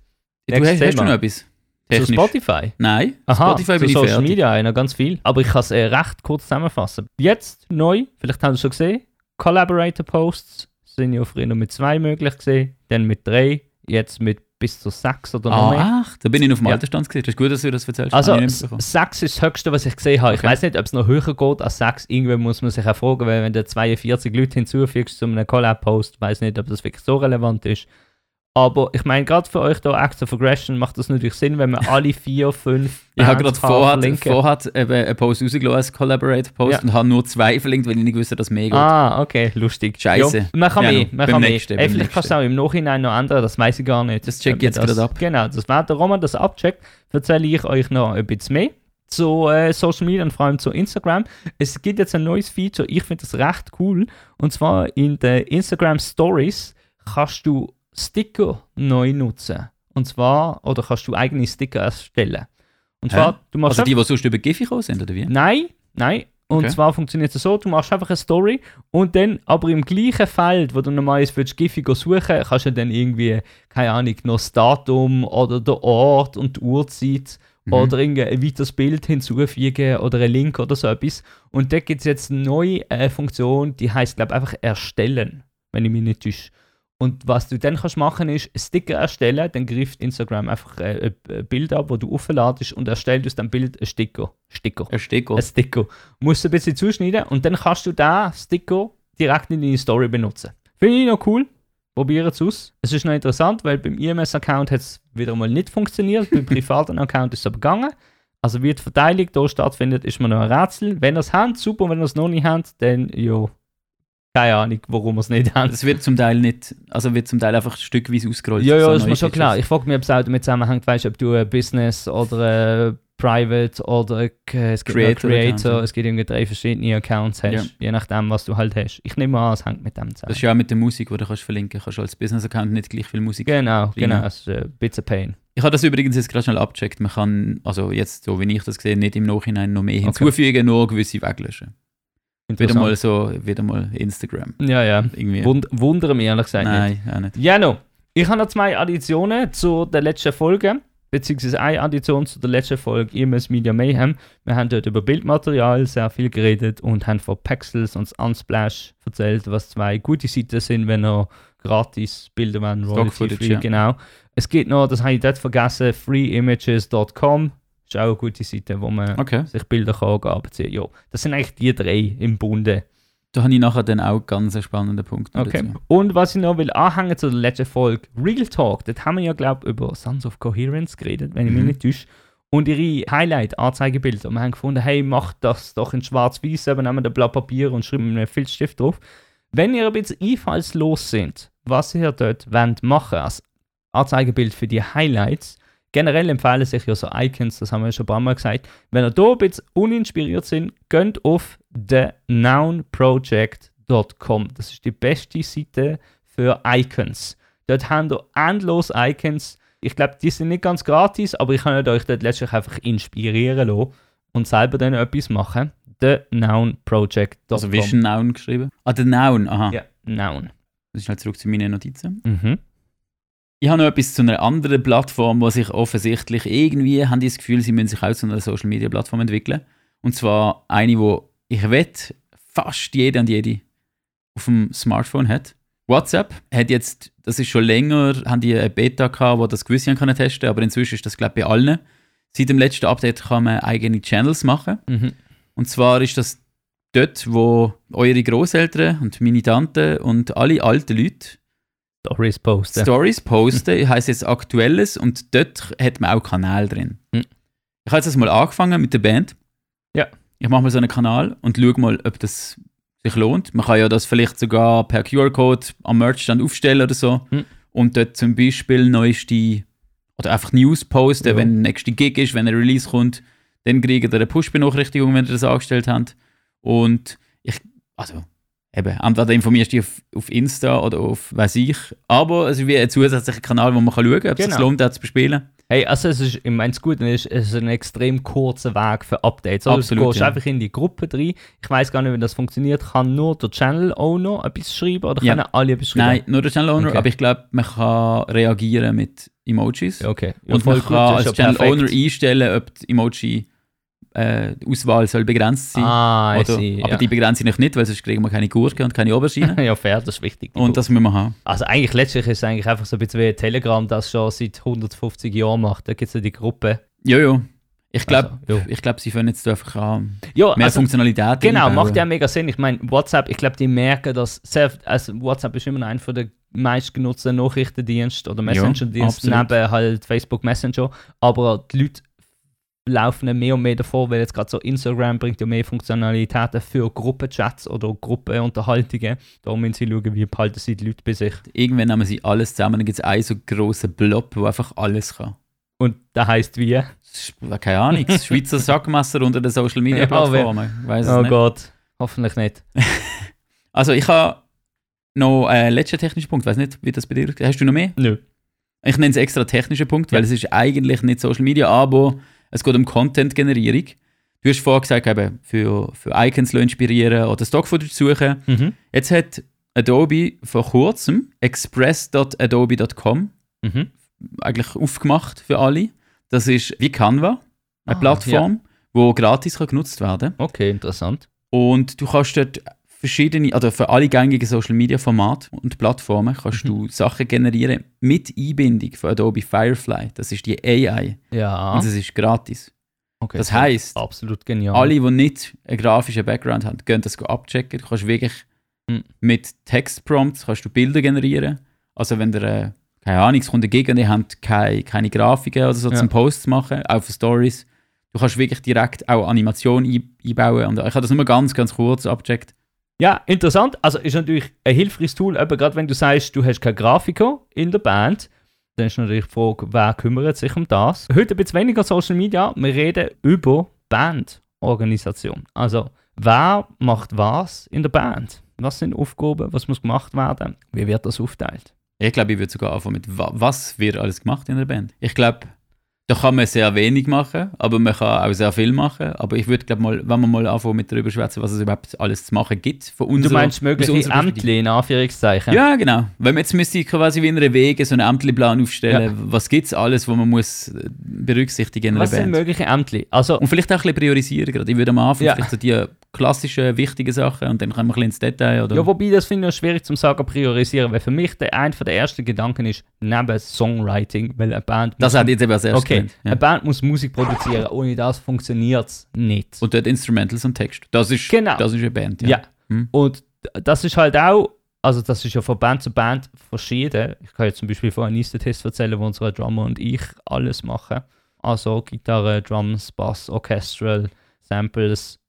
S3: Du
S2: Nächstes
S3: hast, hast du noch etwas?
S2: Zu
S3: Technisch?
S2: Spotify.
S3: Nein,
S2: Aha,
S3: Spotify
S2: zu
S3: bin ich
S2: Social
S3: fertig.
S2: Media noch ganz viel. Aber ich kann es äh, recht kurz zusammenfassen. Jetzt neu, vielleicht haben Sie es schon gesehen, Collaborator Posts sind ja früher nur mit zwei möglich gesehen, dann mit drei, jetzt mit bis zu sechs oder noch mehr.
S3: Ah, ach, da bin ich noch auf dem
S2: Ja.
S3: Altersstand gesehen. Das ist gut, dass du das erzählst.
S2: Also
S3: ich
S2: sechs ist das Höchste, was ich gesehen habe. Ich
S3: Okay.
S2: weiß nicht, ob es noch höher geht als sechs. Irgendwann muss man sich auch fragen, weil wenn du 42 Leute hinzufügst zu einem Collab-Post, weiß nicht, ob das wirklich so relevant ist. Aber ich meine, gerade für euch da Acts of Aggression macht das natürlich Sinn, wenn man alle vier, fünf
S3: ich habe gerade
S2: verlinken.
S3: vorhat eben einen Post rausgelassen als Collaborator-Post
S2: Ja.
S3: und habe nur zwei verlinkt, weil ich nicht wusste, dass es mehr geht.
S2: Ah, okay, lustig.
S3: Scheisse.
S2: Ja, man kann
S3: Ja,
S2: mehr, man kann mehr.
S3: nächsten,
S2: Ey,
S3: beim
S2: vielleicht kannst du auch im Nachhinein noch ändern, das weiß ich gar nicht.
S3: Das check ich jetzt gerade ab.
S2: Genau, das wäre der Roman, das abcheckt, erzähle ich euch noch ein bisschen mehr zu äh, Social Media und vor allem zu Instagram. Es gibt jetzt ein neues Feature, ich finde das recht cool, und zwar in den Instagram Stories kannst du Sticker neu nutzen. Und zwar, oder kannst du eigene Sticker erstellen. Und
S3: Hä?
S2: zwar, du machst
S3: Also die, die sonst über Giphy gekommen sind, oder wie?
S2: Nein, nein. Und
S3: Okay.
S2: zwar funktioniert es so, du machst einfach eine Story und dann aber im gleichen Feld, wo du normalerweise Giphy suchen, kannst du dann irgendwie, keine Ahnung, noch das Datum oder der Ort und die Uhrzeit
S3: Mhm.
S2: oder irgendein weiteres Bild hinzufügen oder ein Link oder so etwas. Und da gibt es jetzt eine neue äh, Funktion, die heißt, glaube ich, einfach erstellen, wenn ich mich nicht täusche. Und was du dann kannst machen ist, Sticker erstellen, dann greift Instagram einfach äh, ein Bild ab, wo du aufladest und erstellt aus dem Bild ein Sticker. Sticker.
S3: Ein Sticker.
S2: Ein Sticker. Musst du ein bisschen zuschneiden und dann kannst du den Sticker direkt in deine Story benutzen. Finde ich noch cool. Probieren es aus. Es ist noch interessant, weil beim IMS-Account hat es wieder mal nicht funktioniert. beim privaten Account ist es aber gegangen. Also wie die Verteilung hier stattfindet, ist mir noch ein Rätsel. Wenn ihr es habt, super. Wenn ihr es noch nicht habt, dann ja, keine Ahnung, warum wir es nicht haben.
S3: Es wird zum Teil nicht, also wird zum Teil einfach stückweise ausgerollt.
S2: Ja, ja,
S3: so
S2: ist mir schon klar. Ich frage mich, ob es auch damit zusammenhängt, weißt, ob du ein Business oder ein Private oder ein, es gibt
S3: Creator
S2: Creator, es gibt irgendwie drei verschiedene Accounts hast,
S3: Ja.
S2: je nachdem, was du halt hast. Ich nehme an, es hängt mit dem
S3: Das
S2: zusammen.
S3: ist ja auch mit der Musik, die du kannst verlinken kannst. Du als Business-Account nicht gleich viel Musik.
S2: Genau, genau,
S3: Prima.
S2: es ist ein bisschen Pain.
S3: Ich habe das übrigens jetzt gerade schnell abgecheckt. Man kann, also jetzt, so wie ich das sehe, nicht im Nachhinein noch mehr hinzufügen, nur gewisse weglöschen. Wieder mal so, wieder mal Instagram.
S2: Ja, ja.
S3: Irgendwie.
S2: Wund wundere mich ehrlich gesagt nicht.
S3: Nein, auch nicht.
S2: Ja, no. Ich habe noch zwei Additionen zu der letzten Folge, beziehungsweise eine Addition zu der letzten Folge EMS Media Mayhem. Wir haben dort über Bildmaterial sehr viel geredet und haben von Pexels und Unsplash erzählt, was zwei gute Seiten sind, wenn ihr gratis Bilder wollt,
S3: Stock Footage,
S2: free,
S3: ja.
S2: genau. Es gibt noch, das habe ich dort vergessen, freeimages.com. Ist auch eine gute Seite, wo man
S3: Okay.
S2: sich Bilder kann beziehen. Ja, das sind eigentlich die drei im Bunde.
S3: Da habe ich nachher dann auch ganz einen spannenden Punkt.
S2: Okay.
S3: dazu.
S2: Und was ich noch will anhängen zu der letzten Folge, Real Talk, dort haben wir ja, glaube ich, über Sons of Coherence geredet, wenn ich mich
S3: Mhm.
S2: nicht täusche. Und ihre Highlight-Anzeigebilder. Und wir haben gefunden, hey, macht das doch in schwarz-weiß, eben nehmen wir ein Blatt Papier und schreiben einen Filzstift drauf. Wenn ihr ein bisschen einfallslos sind, was ihr dort wollt machen als Anzeigebild für die Highlights, generell empfehlen sich ja so Icons, das haben wir ja schon ein paar Mal gesagt. Wenn ihr da ein bisschen uninspiriert sind, geht auf thenounproject.com. Das ist die beste Seite für Icons. Dort haben wir endlos Icons. Ich glaube, die sind nicht ganz gratis, aber ich kann euch dort letztlich einfach inspirieren lassen und selber dann etwas machen. Thenounproject.com.
S3: Also wie ist ein Noun geschrieben? Ah, der Noun, aha.
S2: Ja, Noun.
S3: Das ist halt zurück zu meinen Notizen.
S2: Mhm.
S3: Ich habe noch etwas zu einer anderen Plattform, wo sich offensichtlich irgendwie, haben die das Gefühl, sie müssen sich auch zu einer Social Media Plattform entwickeln. Und zwar eine, wo ich wette, fast jede und jede auf dem Smartphone hat. WhatsApp hat jetzt, das ist schon länger, haben die eine Beta gehabt, wo das gewisse haben können testen, aber inzwischen ist das glaube ich bei allen. Seit dem letzten Update kann man eigene Channels machen.
S2: Mhm.
S3: Und zwar ist das dort, wo eure Großeltern und meine Tante und alle alten Leute
S2: Stories posten.
S3: Stories posten, heisst jetzt Aktuelles und dort hat man auch Kanal drin.
S2: Mhm.
S3: Ich habe jetzt das mal angefangen mit der Band.
S2: Ja.
S3: Ich mache mal so einen Kanal und schaue mal, ob das sich lohnt. Man kann ja das vielleicht sogar per QR-Code am Merchstand aufstellen oder so.
S2: Mhm.
S3: Und dort zum Beispiel neueste oder einfach News posten,
S2: Ja.
S3: wenn der nächste Gig ist, wenn ein Release kommt, dann kriegt ihr eine Push-Benachrichtigung, wenn ihr das angestellt habt. Und ich, also eben, entweder informierst du dich auf, auf Insta oder auf weiß ich, aber es ist wie ein zusätzlicher Kanal, wo man kann schauen kann, ob es
S2: Genau.
S3: sich lohnt, das zu bespielen.
S2: Hey, also es ist, ich meine, Gute ist, es ist ein extrem kurzer Weg für Updates. Also
S3: Absolut,
S2: du gehst
S3: ja.
S2: einfach in die Gruppe rein. Ich weiß gar nicht, wie das funktioniert. Kann nur der Channel Owner etwas schreiben oder
S3: Ja.
S2: können alle etwas schreiben?
S3: Nein, nur der Channel Owner,
S2: Okay.
S3: aber ich glaube, man kann reagieren mit Emojis.
S2: Okay. Ja,
S3: Und man
S2: gut,
S3: kann als
S2: ja
S3: Channel
S2: perfekt.
S3: Owner einstellen, ob die Emoji äh, die Auswahl soll begrenzt sein.
S2: Ah,
S3: oder,
S2: sehe.
S3: aber
S2: Ja.
S3: die begrenzen ich nicht, weil sonst kriegen wir keine Gurke und keine Aubergine.
S2: ja, fair, das ist wichtig.
S3: und das müssen wir haben.
S2: also eigentlich letztlich ist es eigentlich einfach so ein bisschen wie Telegram, das schon seit 150 Jahren macht. Da gibt es ja die Gruppe.
S3: Ja, ja. Ich glaube,
S2: Also, ja.
S3: ich glaub, sie können jetzt einfach ähm,
S2: Ja,
S3: mehr
S2: also,
S3: Funktionalität
S2: Genau,
S3: einbauen.
S2: macht ja mega Sinn. Ich meine, WhatsApp, ich glaube, die merken, dass sehr, also WhatsApp ist immer einer von der meistgenutzten Nachrichtendienste oder Messenger-Dienste
S3: absolut.
S2: neben halt Facebook Messenger. Aber die Leute laufen mehr und mehr davor, weil jetzt gerade so Instagram bringt ja mehr Funktionalitäten für Gruppenchats oder Gruppenunterhaltungen. Da müssen sie schauen, wie behalten sie die Leute bei sich.
S3: Irgendwann nehmen sie alles zusammen, dann gibt es einen so grossen Blob, der einfach alles kann.
S2: Und das heißt wie?
S3: Keine Ahnung, das Schweizer Sackmesser unter den Social Media Plattformen. Weiß
S2: Oh
S3: nicht.
S2: Gott, hoffentlich nicht.
S3: Also ich habe noch einen letzten technischen Punkt, weiß nicht, wie das bei dir ist. Hast du noch mehr?
S2: Nö.
S3: Ich nenne es extra technischen Punkt, weil
S2: Ja.
S3: es ist eigentlich nicht Social Media, aber es geht um Content-Generierung. Du hast vorher gesagt, eben, für, für Icons zu inspirieren oder Stock-Footage zu suchen.
S2: Mhm.
S3: Jetzt hat Adobe vor kurzem express.adobe.com
S2: Mhm.
S3: eigentlich aufgemacht für alle. Das ist wie Canva, Eine
S2: Ah,
S3: Plattform, die gratis kann genutzt werden
S2: Okay, interessant.
S3: Und du kannst dort verschiedene, also für alle gängigen Social Media Formate und Plattformen kannst
S2: Mhm.
S3: du Sachen generieren mit Einbindung von Adobe Firefly. Das ist die AI.
S2: Ja.
S3: Und es ist gratis.
S2: okay,
S3: Das heisst,
S2: absolut genial.
S3: alle, die nicht einen grafischen Background haben, können das abchecken. Du kannst wirklich
S2: Mhm.
S3: mit Textprompts kannst du Bilder generieren. Also wenn der, äh, keine Ahnung, es kommt dagegen, die haben keine, keine Grafiken oder so
S2: Ja.
S3: zum Posts machen, auch für Stories. Du kannst wirklich direkt auch Animation ein, einbauen. Und ich habe das nur ganz, ganz kurz abgecheckt.
S2: Ja, interessant. Also ist natürlich ein hilfreiches Tool, aber gerade wenn du sagst, du hast keinen Grafiker in der Band, dann ist natürlich die Frage, wer kümmert sich um das? Heute ein bisschen weniger Social Media, wir reden über Bandorganisation. Also, wer macht was in der Band? Was sind Aufgaben? Was muss gemacht werden? Wie wird das aufteilt?
S3: Ich glaube, ich würde sogar anfangen mit, wa- was wird alles gemacht in der Band. Ich glaube, da kann man sehr wenig machen, aber man kann auch sehr viel machen. Aber ich würde, glaube mal, wenn wir mal anfangen mit darüber schwätzen, was es überhaupt alles zu machen gibt. Von
S2: Du
S3: unserer,
S2: meinst
S3: aus
S2: mögliche. Ämter in Anführungszeichen?
S3: Ja, genau. Wenn man jetzt müsste quasi wie in einer Wege so einen Ämterplan aufstellen, was gibt es alles, was man muss berücksichtigen in einer
S2: Was sind
S3: Band.
S2: mögliche Ämter? Also,
S3: Und vielleicht auch ein bisschen priorisieren. Gerade. Ich würde am Anfang
S2: Ja.
S3: vielleicht so die klassischen, wichtigen Sachen und dann kommen wir ein bisschen ins Detail. Oder?
S2: Ja, wobei das finde ich noch schwierig zum sagen, priorisieren, weil für mich der einer der ersten Gedanken ist, neben Songwriting, weil eine Band
S3: das hat jetzt eben als erstes
S2: okay,
S3: gemeint,
S2: eine
S3: ja.
S2: Band muss Musik produzieren, ohne das funktioniert es nicht.
S3: Und dort Instrumentals und Text. Das ist,
S2: Genau.
S3: das ist eine Band.
S2: ja.
S3: Hm.
S2: und das ist halt auch, also das ist ja von Band zu Band verschieden. Ich kann jetzt zum Beispiel von Test erzählen, wo unsere Drummer und ich alles machen. Also Gitarre, Drums, Bass, Orchestral, Samples,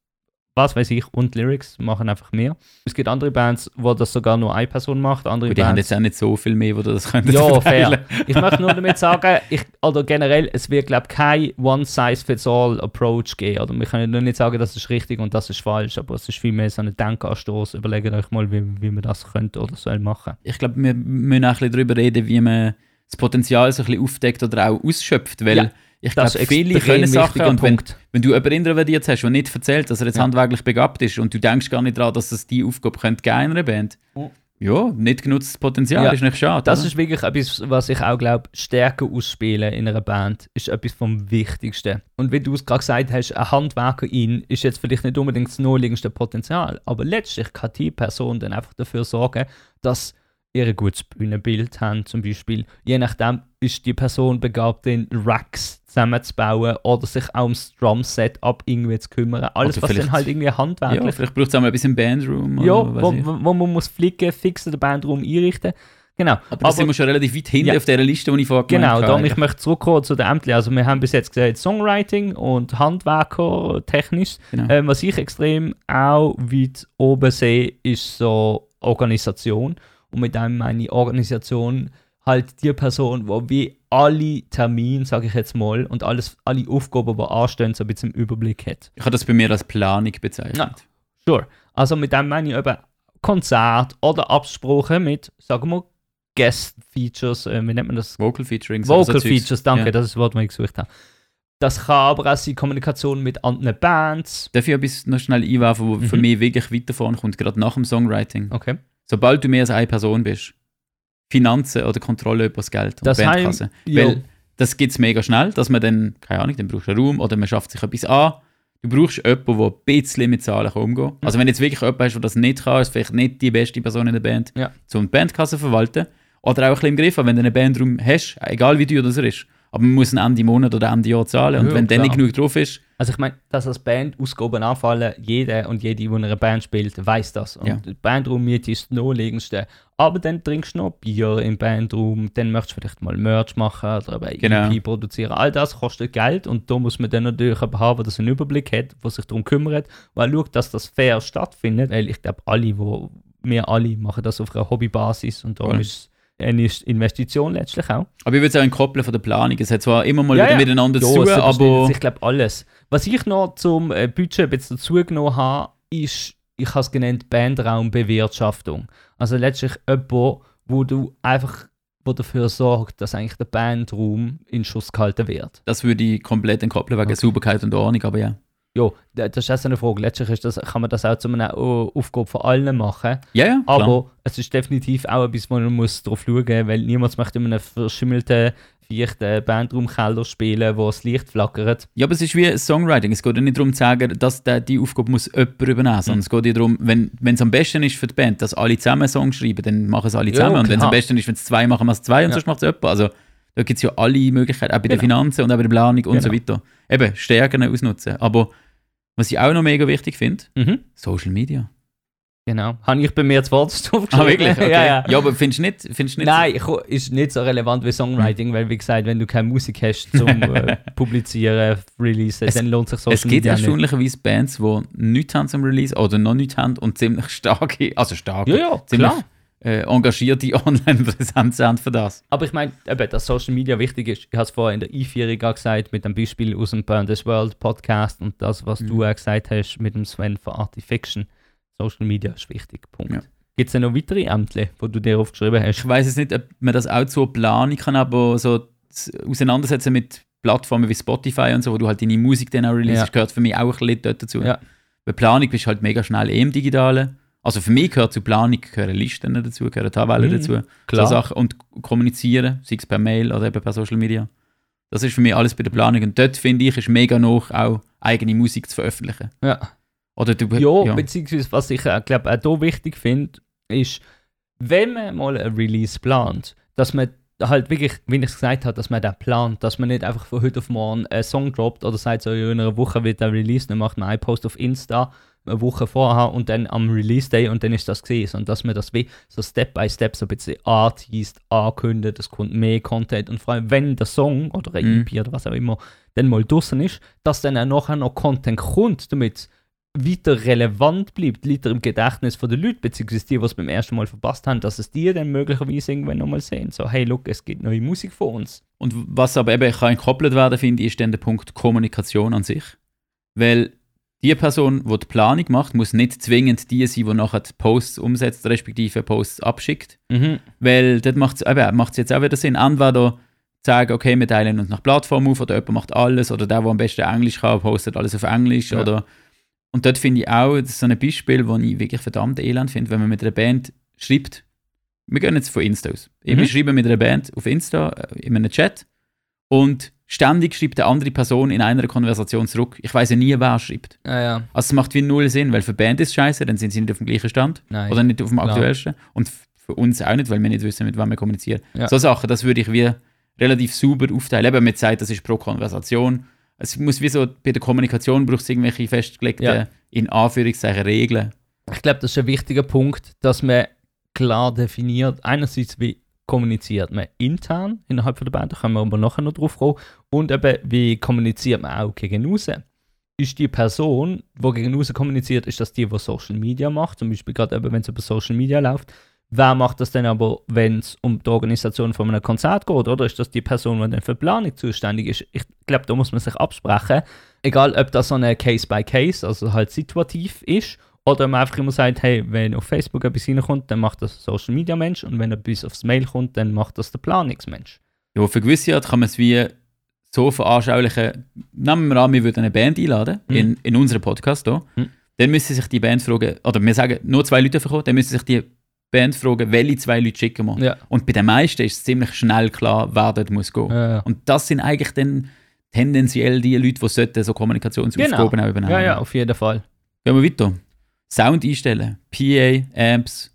S2: was weiß ich, und Lyrics machen einfach mehr. Es gibt andere Bands, wo das sogar nur eine Person macht, andere
S3: Und die haben
S2: Bands
S3: jetzt auch nicht so viel mehr, wo du das könntest
S2: Ja,
S3: verteilen.
S2: fair. Ich möchte nur damit sagen, ich, oder generell, es wird, glaube ich, kein One-Size-Fits-All-Approach geben. Oder wir können nur nicht sagen, das ist richtig und das ist falsch, aber es ist vielmehr so ein Denkanstoß. Überlegt euch mal, wie, wie man das könnte oder soll machen.
S3: Ich glaube, wir müssen auch ein bisschen darüber reden, wie man das Potenzial so ein bisschen aufdeckt oder auch ausschöpft, weil
S2: Ja,
S3: ich glaube, viele können Sachen und wenn, wenn du jemanden introvertiert hast, der nicht erzählt, dass er jetzt
S2: Ja.
S3: handwerklich begabt ist und du denkst gar nicht daran, dass es die Aufgabe könnte geben in einer Band,
S2: Ja.
S3: ja, nicht genutztes Potenzial
S2: Ja,
S3: ist nicht schade.
S2: Das
S3: oder?
S2: ist wirklich etwas, was ich auch glaube, Stärke ausspielen in einer Band ist etwas vom Wichtigsten. Und wie du es gerade gesagt hast, ein Handwerker in ist jetzt vielleicht nicht unbedingt das naheliegendste Potenzial, aber letztlich kann die Person dann einfach dafür sorgen, dass ihr ein gutes Bühnenbild haben, zum Beispiel. Je nachdem ist die Person begabt, den Racks zusammenzubauen oder sich auch ums Drum-Setup irgendwie zu kümmern. Alles,
S3: Oder
S2: was dann halt irgendwie handwerklich
S3: ja, vielleicht braucht es auch mal ein bisschen Bandroom.
S2: ja,
S3: oder
S2: wo, wo, wo man muss flicken, fixen, den Bandraum einrichten. Genau.
S3: Aber da sind wir schon relativ weit hinten
S2: Ja.
S3: auf dieser Liste, die ich vorher
S2: Genau,
S3: habe.
S2: ich möchte zurückkommen zu den Ämtern. Also wir haben bis jetzt gesagt Songwriting und Handwerker technisch.
S3: Genau.
S2: Ähm, was ich extrem auch weit oben sehe, ist so Organisation. Und mit dem meine ich Organisation halt die Person, die wie alle Termine, sage ich jetzt mal, und alles, alle Aufgaben, die anstehen, so ein bisschen im Überblick hat.
S3: Ich habe das bei mir als Planung bezeichnet.
S2: Ja. Sure. Also mit dem meine ich eben Konzert oder Absprachen mit, sagen wir, Guest-Features, äh, wie nennt man das?
S3: Vocal Featuring.
S2: Vocal Features, danke,
S3: Ja.
S2: das ist das Wort, das ich gesucht habe. Das kann aber auch sein Kommunikation mit anderen Bands.
S3: Darf ich etwas noch schnell einwerfen, wo für
S2: Mhm.
S3: mich wirklich weiter vorne kommt, gerade nach dem Songwriting?
S2: Okay.
S3: Sobald du mehr als eine Person bist, Finanzen oder Kontrolle über das Geld und
S2: Das
S3: Bandkasse.
S2: heim-.
S3: Weil das gibt es mega schnell, dass man dann, keine Ahnung, dann brauchst du einen Raum oder man schafft sich etwas an. Du brauchst jemanden, der ein bisschen mit Zahlen umgehen kann. Also wenn du jetzt wirklich jemanden hast, der das nicht kann, ist vielleicht nicht die beste Person in der Band,
S2: Ja.
S3: um die Bandkasse zu verwalten. Oder auch ein bisschen im Griff wenn du einen Bandraum hast, egal wie teuer das er ist. Aber man muss ihn Ende Monat oder Ende Jahr zahlen. Und
S2: Ja,
S3: wenn dann nicht genug drauf ist,
S2: Also ich meine, dass als Band Ausgaben anfallen, jeder und jede, die in einer Band spielt, weiß das. Und
S3: Ja.
S2: die Bandraummiete ist das naheliegendste. Aber dann trinkst du noch Bier im Bandraum, dann möchtest du vielleicht mal Merch machen oder bei
S3: Genau.
S2: EP produzieren. All das kostet Geld und da muss man dann natürlich haben, der einen Überblick hat, der sich darum kümmert, weil schaut, dass das fair stattfindet. Weil ich glaube, alle, wo, wir alle machen das auf einer Hobbybasis und darum
S3: Voll.
S2: ist es eine Investition letztlich auch.
S3: aber ich würde es auch entkoppeln von der Planung. Es hat zwar immer mal
S2: Ja,
S3: wieder
S2: ja.
S3: miteinander
S2: Ja,
S3: zu tun, aber
S2: sich, glaube alles. Was ich noch zum äh, Budget ein bisschen dazugenommen habe, ist, ich habe es genannt, Bandraumbewirtschaftung. Also letztlich jemand, wo du einfach wo dafür sorgt, dass eigentlich der Bandraum in Schuss gehalten wird.
S3: das würde ich komplett entkoppeln wegen
S2: Okay.
S3: Sauberkeit und Ordnung. Aber ja.
S2: Ja, da- das ist auch so eine Frage. Letztlich ist das, kann man das auch zu einer Au- Aufgabe von allen machen.
S3: Ja, ja, klar.
S2: Aber es ist definitiv auch etwas, wo man muss drauf schauen muss, weil niemand möchte in einem verschimmelten vierten Bandraumkeller spielen, wo das Licht flackert.
S3: Ja, aber es ist wie Songwriting. Es geht ja nicht darum zu sagen, dass der, die Aufgabe muss jemand übernehmen muss, sondern es geht ja darum, wenn es am besten ist für die Band, dass alle zusammen Songs schreiben, dann machen es alle
S2: Ja,
S3: zusammen. und wenn es am
S2: klar.
S3: besten ist, wenn es zwei machen, machen es zwei und
S2: Ja.
S3: sonst macht es jemand. Also da gibt es ja alle Möglichkeiten, auch bei den
S2: Genau.
S3: Finanzen und auch bei der Planung und so
S2: Genau.
S3: weiter. Eben, Stärken ausnutzen. Aber was ich auch noch mega wichtig finde,
S2: Mhm.
S3: Social Media.
S2: Genau. Habe ich bei mir das Wort aufgeschrieben?
S3: Ah, wirklich? Okay.
S2: ja, ja.
S3: ja, aber findest du nicht, findest nicht
S2: Nein, ich, ist nicht so relevant wie Songwriting, weil wie gesagt, wenn du keine Musik hast zum äh, Publizieren, Releasen,
S3: Es-
S2: dann lohnt sich Social
S3: Es gibt
S2: Media nicht.
S3: erstaunlicherweise Bands, die nichts haben zum Release oder noch nichts haben und ziemlich starke, also starke,
S2: Ja, ja,
S3: ziemlich
S2: klar.
S3: Äh, engagierte Online-Präsenz haben für das.
S2: Aber ich meine, dass Social Media wichtig ist. Ich habe es vorher in der Einführung auch gesagt, mit dem Beispiel aus dem Burn This World Podcast und das, was
S3: Mhm.
S2: du auch gesagt hast mit dem Sven von Artifiction. Social Media ist wichtig. Punkt.
S3: Ja.
S2: Gibt es denn noch weitere Ämter, die du dir aufgeschrieben hast?
S3: Ich weiß jetzt nicht, ob man das auch zur Planung kann, aber so auseinandersetzen mit Plattformen wie Spotify und so, wo du halt deine Musik dann auch releasest,
S2: Ja.
S3: gehört für mich auch ein bisschen dazu.
S2: Ja.
S3: Bei Planung bist du halt mega schnell eh im Digitalen. Also für mich gehört zu Planung gehören Listen dazu, gehören Tabellen
S2: Mhm.
S3: dazu.
S2: Klar.
S3: So Sachen. Und kommunizieren, sei es per Mail oder eben per Social Media. Das ist für mich alles bei der Planung. Und dort finde ich, ist mega noch auch eigene Musik zu veröffentlichen.
S2: Ja.
S3: Oder du,
S2: Ja, beziehungsweise was ich äh, glaube auch hier wichtig finde, ist, wenn man mal ein Release plant, dass man halt wirklich, wie ich es gesagt habe, dass man den plant, dass man nicht einfach von heute auf morgen einen Song droppt oder sagt so, in einer Woche wird der Release, dann macht man einen Post auf Insta eine Woche vorher und dann am Release Day und dann ist das gesehen und dass man das wie so Step by Step so ein bisschen artist ankündigt, es kommt mehr Content und vor allem wenn der Song oder ein
S3: Mhm.
S2: EP oder was auch immer dann mal draußen ist, dass dann auch nachher noch Content kommt, damit es weiter relevant bleibt, weiter im Gedächtnis von den Leuten, beziehungsweise die, die es beim ersten Mal verpasst haben, dass es die dann möglicherweise irgendwann nochmal sehen. So, hey, look, es gibt neue Musik von uns.
S3: Und was aber eben kann entkoppelt werden, finde ich, ist dann der Punkt Kommunikation an sich. Weil die Person, die die Planung macht, muss nicht zwingend die sein, die nachher die Posts umsetzt, respektive Posts abschickt.
S2: Mhm.
S3: Weil dort macht es jetzt auch wieder Sinn. Entweder sagen, okay, wir teilen uns nach Plattform auf oder jemand macht alles oder der, der am besten Englisch kann, postet alles auf Englisch.
S2: Ja.
S3: Oder und dort finde ich auch, das ist so ein Beispiel, das ich wirklich verdammt elend finde, wenn man mit einer Band schreibt, wir gehen jetzt von Insta aus.
S2: Mhm.
S3: Wir schreiben mit einer Band auf Insta, äh, in einem Chat und ständig schreibt eine andere Person in einer Konversation zurück. Ich weiß ja nie, wer schreibt.
S2: Ja, ja.
S3: Also es macht wie null Sinn, weil für Band ist es scheiße, dann sind sie nicht auf dem gleichen Stand
S2: Nein.
S3: oder nicht auf dem aktuellsten. Und für uns auch nicht, weil wir nicht wissen, mit wem wir kommunizieren.
S2: Ja.
S3: So Sachen, das würde ich wie relativ sauber aufteilen. Eben mit Zeit, das ist pro Konversation. Es muss wie so, bei der Kommunikation braucht es irgendwelche festgelegten,
S2: Ja.
S3: in Anführungszeichen, Regeln.
S2: Ich glaube, das ist ein wichtiger Punkt, dass man klar definiert, einerseits wie kommuniziert man intern innerhalb der Band, da können wir aber nachher noch drauf kommen, und eben wie kommuniziert man auch gegen raus. Ist die Person, die gegen raus kommuniziert, ist das die, die Social Media macht, zum Beispiel gerade eben, wenn es über Social Media läuft. Wer macht das denn aber, wenn es um die Organisation von einem Konzert geht, oder ist das die Person, die dann für die Planung zuständig ist? Ich glaube, da muss man sich absprechen, egal ob das so eine Case-by-Case, also halt situativ ist, oder man einfach immer sagt, hey, wenn auf Facebook etwas reinkommt, dann macht das ein Social Media Mensch und wenn etwas aufs Mail kommt, dann macht das der Planungsmensch.
S3: Ja, für gewisse Art kann man es wie so veranschaulichen. Nehmen wir an, wir würden eine Band einladen,
S2: Mhm.
S3: in, in unseren Podcast hier.
S2: Mhm.
S3: Dann müsste sich die Band fragen, oder wir sagen, nur zwei Leute verkommen, dann müsste sich die Band fragen, welche zwei Leute schicken wir.
S2: Ja.
S3: Und bei den meisten ist es ziemlich schnell klar, wer dort muss gehen.
S2: Ja,
S3: Und das sind eigentlich dann tendenziell die Leute, die so Kommunikationsaufgaben auch übernehmen.
S2: ja, ja, auf jeden Fall.
S3: Gehen wir weiter. Sound einstellen, PA, Amps,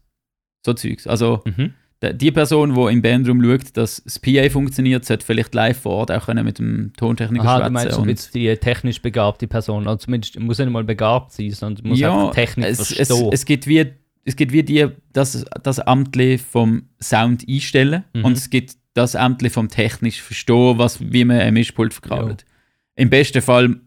S3: so Zeugs. Also
S2: Mhm.
S3: die Person, die im Bandraum schaut, dass das PA funktioniert, sollte vielleicht live vor Ort auch können mit dem Tontechniker
S2: Aha, du meinst so
S3: und-
S2: jetzt die technisch begabte Person, also zumindest muss nicht mal begabt sein, sondern muss einfach Technik
S3: es, es,
S2: verstehen.
S3: es gibt wie es gibt wie die, das, das Amtli vom Sound einstellen
S2: Mhm.
S3: und es gibt das Amtli vom technisch verstehen, was, wie man ein Mischpult verkabelt. Im besten Fall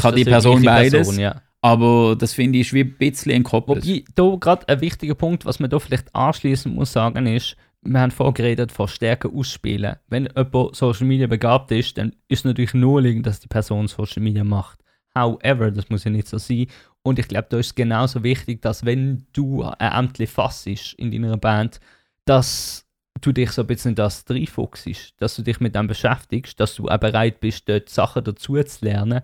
S3: kann die Person beides,
S2: Person, ja.
S3: Aber das finde ich wie ein bisschen entkoppelt.
S2: Wobei, da gerade ein wichtiger Punkt, was man da vielleicht anschließend muss sagen, ist, wir haben vorher geredet von Stärke ausspielen. Wenn jemand Social Media begabt ist, dann ist es natürlich naheliegend, dass die Person Social Media macht. However, das muss ja nicht so sein. Und ich glaube, da ist es genauso wichtig, dass wenn du ein Ämtli fassest in deiner Band, dass du dich so ein bisschen das reinfuchst, dass du dich mit dem beschäftigst, dass du auch bereit bist, dort Sachen dazu zu lernen,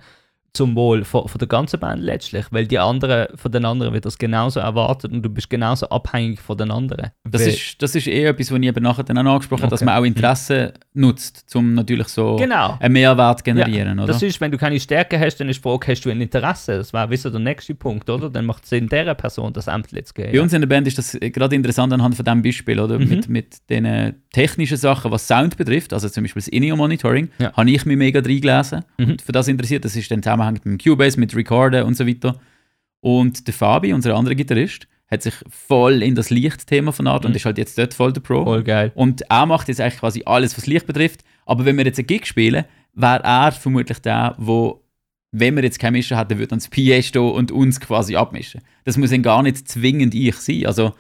S2: zum Wohl von, von der ganzen Band letztlich, weil die anderen, von den anderen wird das genauso erwartet und du bist genauso abhängig von den anderen.
S3: Das
S2: weil,
S3: ist, das ist eher etwas, was ich eben nachher dann auch angesprochen habe, dass
S2: Okay.
S3: man auch Interesse nutzt, um natürlich so
S2: Genau.
S3: einen Mehrwert zu generieren, oder?
S2: Das ist, wenn du keine Stärke hast, dann ist die Frage, hast du ein Interesse? Das wäre wieso der nächste Punkt, oder? Dann macht es Sinn, dieser Person das Amt zu geben.
S3: Bei uns in der Band ist das gerade interessant anhand von diesem Beispiel, oder?
S2: Mhm.
S3: Mit, mit den äh, technischen Sachen, was Sound betrifft, also zum Beispiel das In-Ear-Monitoring,
S2: Ja.
S3: habe ich mich mega reingelesen
S2: Mhm.
S3: und für das interessiert. Das ist dann zusammenhängend mit dem Cubase, mit Recorden und so weiter. Und der Fabi, unser anderer Gitarrist, hat sich voll in das Lichtthema von Art und
S2: Mhm.
S3: ist halt jetzt dort voll der Pro.
S2: Voll geil.
S3: Und er macht jetzt eigentlich quasi alles, was Licht betrifft. Aber wenn wir jetzt einen Gig spielen, wäre er vermutlich der, wo, wenn wir jetzt keine Mischer hätten, würde ans PA stehen und uns quasi abmischen. Das muss dann gar nicht zwingend ich sein. Also,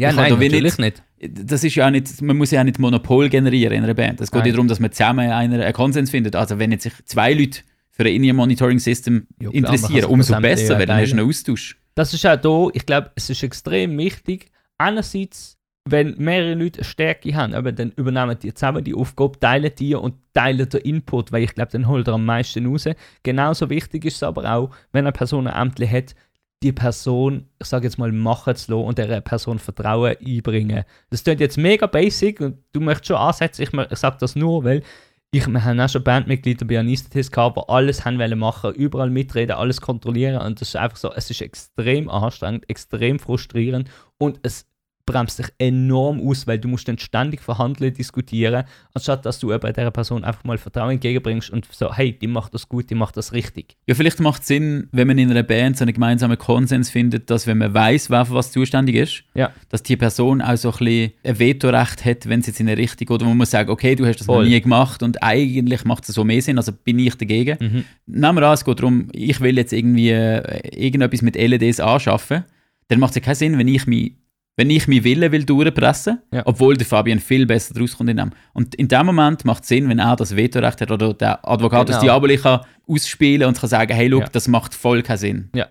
S2: Ja, nein, natürlich nicht.
S3: das ist ja auch nicht, man muss ja auch nicht Monopol generieren in einer Band. Es geht ja
S2: Nein.
S3: darum, dass man zusammen einen, einen Konsens findet. Also wenn jetzt sich zwei Leute für ein In-Ear-Monitoring-System
S2: Ja, klar,
S3: interessieren,
S2: sich
S3: umso besser, weil dann hast du einen Austausch.
S2: Das ist auch da, ich glaube, es ist extrem wichtig, einerseits, wenn mehrere Leute eine Stärke haben, aber dann übernehmen die zusammen die Aufgabe, teilen die und teilen den Input, weil ich glaube, dann holt er am meisten raus. Genauso wichtig ist es aber auch, wenn eine Person ein Amt hat, die Person, ich sage jetzt mal, machen zu lassen und der Person Vertrauen einbringen. Das klingt jetzt mega basic und du möchtest schon ansetzen, ich, ich sage das nur, weil ich, wir haben auch schon Bandmitglieder bei Anistatis gehabt, die alles haben wollen machen, überall mitreden, alles kontrollieren. Und das ist einfach so, es ist extrem anstrengend, extrem frustrierend. Und es bremst dich enorm aus, weil du musst dann ständig verhandeln, diskutieren, anstatt dass du eben dieser Person einfach mal Vertrauen entgegenbringst und so, hey, die macht das gut, die macht das richtig.
S3: Ja, vielleicht macht es Sinn, wenn man in einer Band so einen gemeinsamen Konsens findet, dass wenn man weiß, wer für was zuständig ist,
S2: Ja.
S3: dass die Person auch so ein bisschen ein Vetorecht hat, wenn es jetzt in eine Richtung oder wo man sagt, okay, du hast das
S2: Voll.
S3: noch nie gemacht und eigentlich macht es so mehr Sinn, also bin ich dagegen.
S2: Mhm.
S3: Nehmen wir an, es geht darum, ich will jetzt irgendwie äh, irgendetwas mit LEDs anschaffen, dann macht es ja keinen Sinn, wenn ich mich wenn ich mich Willen will durchpressen,
S2: Ja.
S3: obwohl der Fabian viel besser draus kommt in dem. Und in dem Moment macht es Sinn, wenn er das Vetorecht hat oder der Advocatus
S2: Genau.
S3: Diaboli kann ausspielen und kann sagen, hey, look,
S2: Ja.
S3: das macht voll keinen Sinn.
S2: Ja.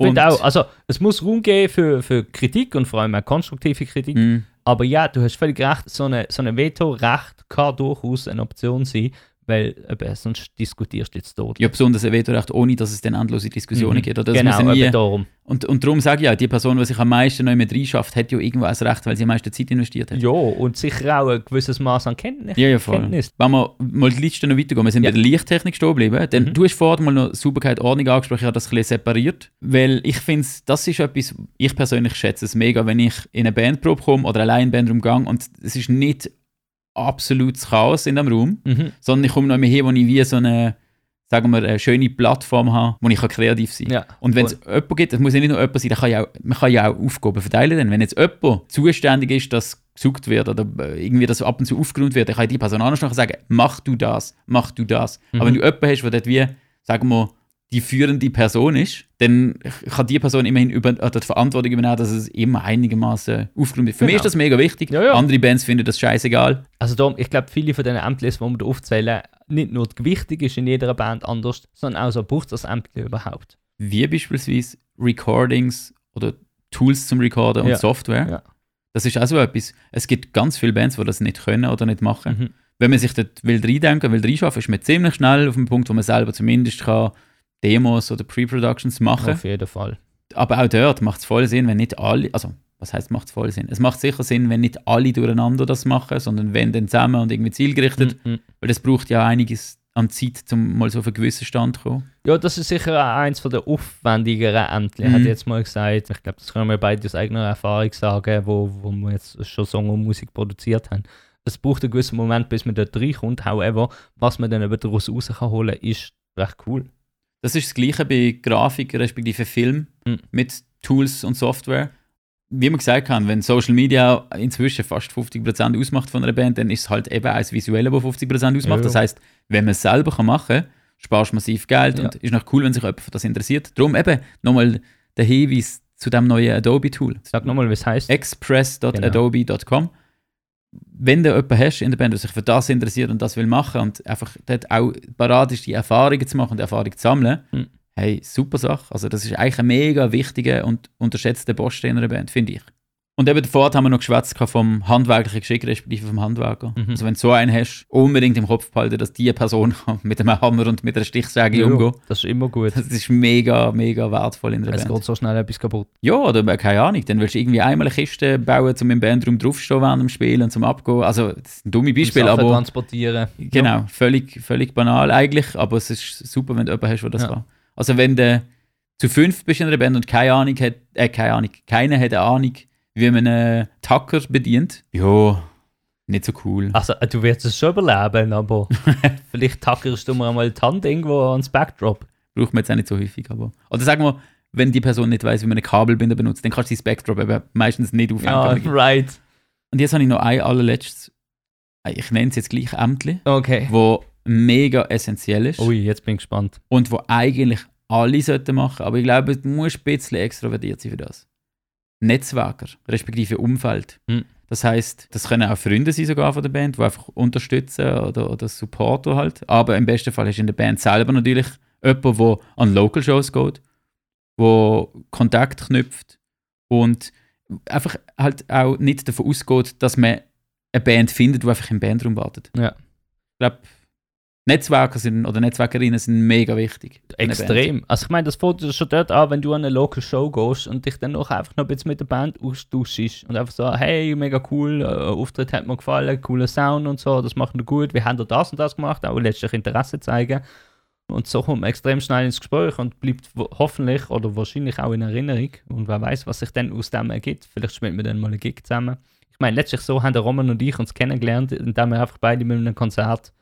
S2: Ich
S3: Und,
S2: auch, also es muss Raum geben für, für Kritik und vor allem auch konstruktive Kritik.
S3: mh,
S2: Aber ja, du hast völlig recht, so eine, so eine Veto-Recht kann durchaus eine Option sein, weil eben, sonst diskutierst du jetzt tot.
S3: ja, besonders ein Vetorecht, ohne dass es dann endlose Diskussionen
S2: Mhm.
S3: gibt. Oder? Das
S2: genau,
S3: nie,
S2: eben darum.
S3: und, und darum sage ich ja, die Person, die sich am meisten neu mit reinschafft, hat ja irgendwo ein Recht, weil sie am meisten Zeit investiert hat.
S2: Ja, und sicher auch ein gewisses Maß an Kenntnis.
S3: Ja, ja, voll.
S2: Kenntnis.
S3: Wenn wir mal die Liste noch weitergehen, wir sind
S2: Ja.
S3: bei der Lichttechnik stehen geblieben,
S2: Mhm.
S3: du hast vorhin mal noch Sauberkeit, Ordnung angesprochen, ich habe das ein bisschen separiert, weil ich finde, das ist etwas, ich persönlich schätze es mega, wenn ich in eine Bandprobe komme oder allein Bandraum gehe und es ist nicht absolutes Chaos in dem Raum,
S2: Mhm.
S3: sondern ich komme noch mehr her, wo ich wie so eine, sagen wir, eine schöne Plattform habe, wo ich kreativ sein kann.
S2: Ja,
S3: Und wenn es jemanden gibt, das muss ja nicht nur jemand sein, kann ja auch, man kann ja auch Aufgaben verteilen. Denn wenn jetzt jemand zuständig ist, dass gesucht wird oder äh, irgendwie das ab und zu aufgeräumt wird, dann kann die Person anders sagen, mach du das, mach du das.
S2: Mhm.
S3: Aber wenn du jemanden hast, der dort wie, sagen wir, die führende Person ist, dann kann die Person immerhin über, oder die Verantwortung übernehmen, dass es immer einigermaßen aufgeräumt wird. Für mich
S2: Genau.
S3: ist das mega wichtig.
S2: Ja, ja.
S3: Andere Bands finden das scheißegal.
S2: Also darum, ich glaube, viele von diesen Ämtern, die wir da aufzählen, nicht nur die Gewichtung ist in jeder Band anders, sondern auch so braucht das Amt überhaupt.
S3: Wie beispielsweise Recordings oder Tools zum Recorden und
S2: Ja.
S3: Software. Das ist auch so etwas. Es gibt ganz viele Bands, die das nicht können oder nicht machen.
S2: Mhm.
S3: Wenn man sich dort will reindenken will, reinschaffen, ist man ziemlich schnell auf dem Punkt, wo man selber zumindest kann Demos oder Pre-Productions machen
S2: Auf jeden Fall.
S3: Aber auch dort macht es voll Sinn, wenn nicht alle, also was heißt macht es voll Sinn? Es macht sicher Sinn, wenn nicht alle durcheinander das machen, sondern wenn dann zusammen und irgendwie zielgerichtet,
S2: Mhm.
S3: weil das braucht ja einiges an Zeit, um mal so auf einen gewissen Stand zu kommen.
S2: Ja, das ist sicher auch eins von der aufwendigeren Ämter,
S3: Mhm.
S2: hat jetzt mal gesagt. Ich glaube, das können wir beide aus eigener Erfahrung sagen, wo, wo wir jetzt schon Song und Musik produziert haben. Es braucht einen gewissen Moment, bis man dort reinkommt. However, was man dann eben daraus raus kann holen, ist recht cool.
S3: Das ist das Gleiche bei Grafik respektive Film
S2: Mhm.
S3: mit Tools und Software. Wie wir gesagt haben, wenn Social Media inzwischen fast 50% ausmacht von einer Band, dann ist es halt eben das Visuelle, das 50% ausmacht.
S2: Ja.
S3: Das heißt, wenn man es selber kann machen kann, sparst du massiv Geld
S2: Ja.
S3: und ist noch cool, wenn sich jemand für das interessiert. Darum eben nochmal der Hinweis zu dem neuen Adobe-Tool.
S2: Sag nochmal, was heißt.
S3: express.adobe.com. Wenn du jemanden hast in der Band, der sich für das interessiert und das will machen und einfach dort auch bereit ist, die Erfahrungen zu machen und Erfahrungen zu sammeln,
S2: Mhm.
S3: hey, super Sache. Also das ist eigentlich ein mega wichtiger und unterschätzter Posten in einer Band, finde ich. Und eben davor haben wir noch geschwätzt vom handwerklichen Geschick, respektive vom Handwerker.
S2: Mhm.
S3: Also wenn du so einen hast, unbedingt im Kopf behalten, dass diese Person mit einem Hammer und mit einer Stichsäge umgehen
S2: Das ist immer gut.
S3: Das ist mega, mega wertvoll in der
S2: Es
S3: Band.
S2: geht so schnell etwas kaputt.
S3: Ja, oder äh, keine Ahnung, dann willst du irgendwie einmal eine Kiste bauen, um im Bandraum draufzustehen während dem Spielen und zum Abgehen. Also, das sind dumme Beispiele,
S2: Sachen
S3: aber
S2: transportieren.
S3: genau, völlig, völlig banal eigentlich, aber es ist super, wenn du jemanden hast, der das
S2: Ja.
S3: kann. Also wenn du zu fünf bist in einer Band und keine Ahnung hat, äh, keine Ahnung, keiner hat eine Ahnung, wie man einen Tacker bedient, ja, nicht so cool.
S2: Also, äh, du wirst es schon überleben, aber vielleicht tackerst du mir einmal die Hand irgendwo ans Backdrop.
S3: Braucht man jetzt auch nicht so häufig, aber... Oder sagen wir, wenn die Person nicht weiß, wie man einen Kabelbinder benutzt, dann kannst du die Backdrop eben meistens nicht aufhängen.
S2: Ja, right.
S3: Und jetzt habe ich noch ein allerletztes, äh, ich nenne es jetzt gleich Ämtli,
S2: Okay.
S3: wo mega essentiell ist
S2: Ui, jetzt bin ich gespannt.
S3: und wo eigentlich alle sollten machen, aber ich glaube, du musst ein bisschen extrovertiert sein für das. Netzwerker, respektive Umfeld.
S2: Hm.
S3: Das heißt, das können auch Freunde sein sogar von der Band, die einfach unterstützen oder, oder Supporter halt. Aber im besten Fall du in der Band selber natürlich jemanden, der an Local Shows geht, wo Kontakt knüpft und einfach halt auch nicht davon ausgeht, dass man eine Band findet, die einfach im Bandraum wartet.
S2: Ja.
S3: Ich glaube, Netzwerker sind, oder Netzwerkerinnen sind mega wichtig.
S2: Extrem. Also ich meine, das fängt schon dort an, wenn du an eine Local Show gehst und dich dann noch einfach noch ein bisschen mit der Band austauschst und einfach so, hey, mega cool, äh, Auftritt hat mir gefallen, cooler Sound und so, das machen wir gut, wir haben da das und das gemacht, auch letztlich Interesse zeigen. Und so kommt man extrem schnell ins Gespräch und bleibt hoffentlich oder wahrscheinlich auch in Erinnerung. Und wer weiß, was sich dann aus dem ergibt. Vielleicht spielt man dann mal einen Gig zusammen. Ich meine, letztlich so haben der Roman und ich uns kennengelernt, indem wir einfach beide mit einem Konzert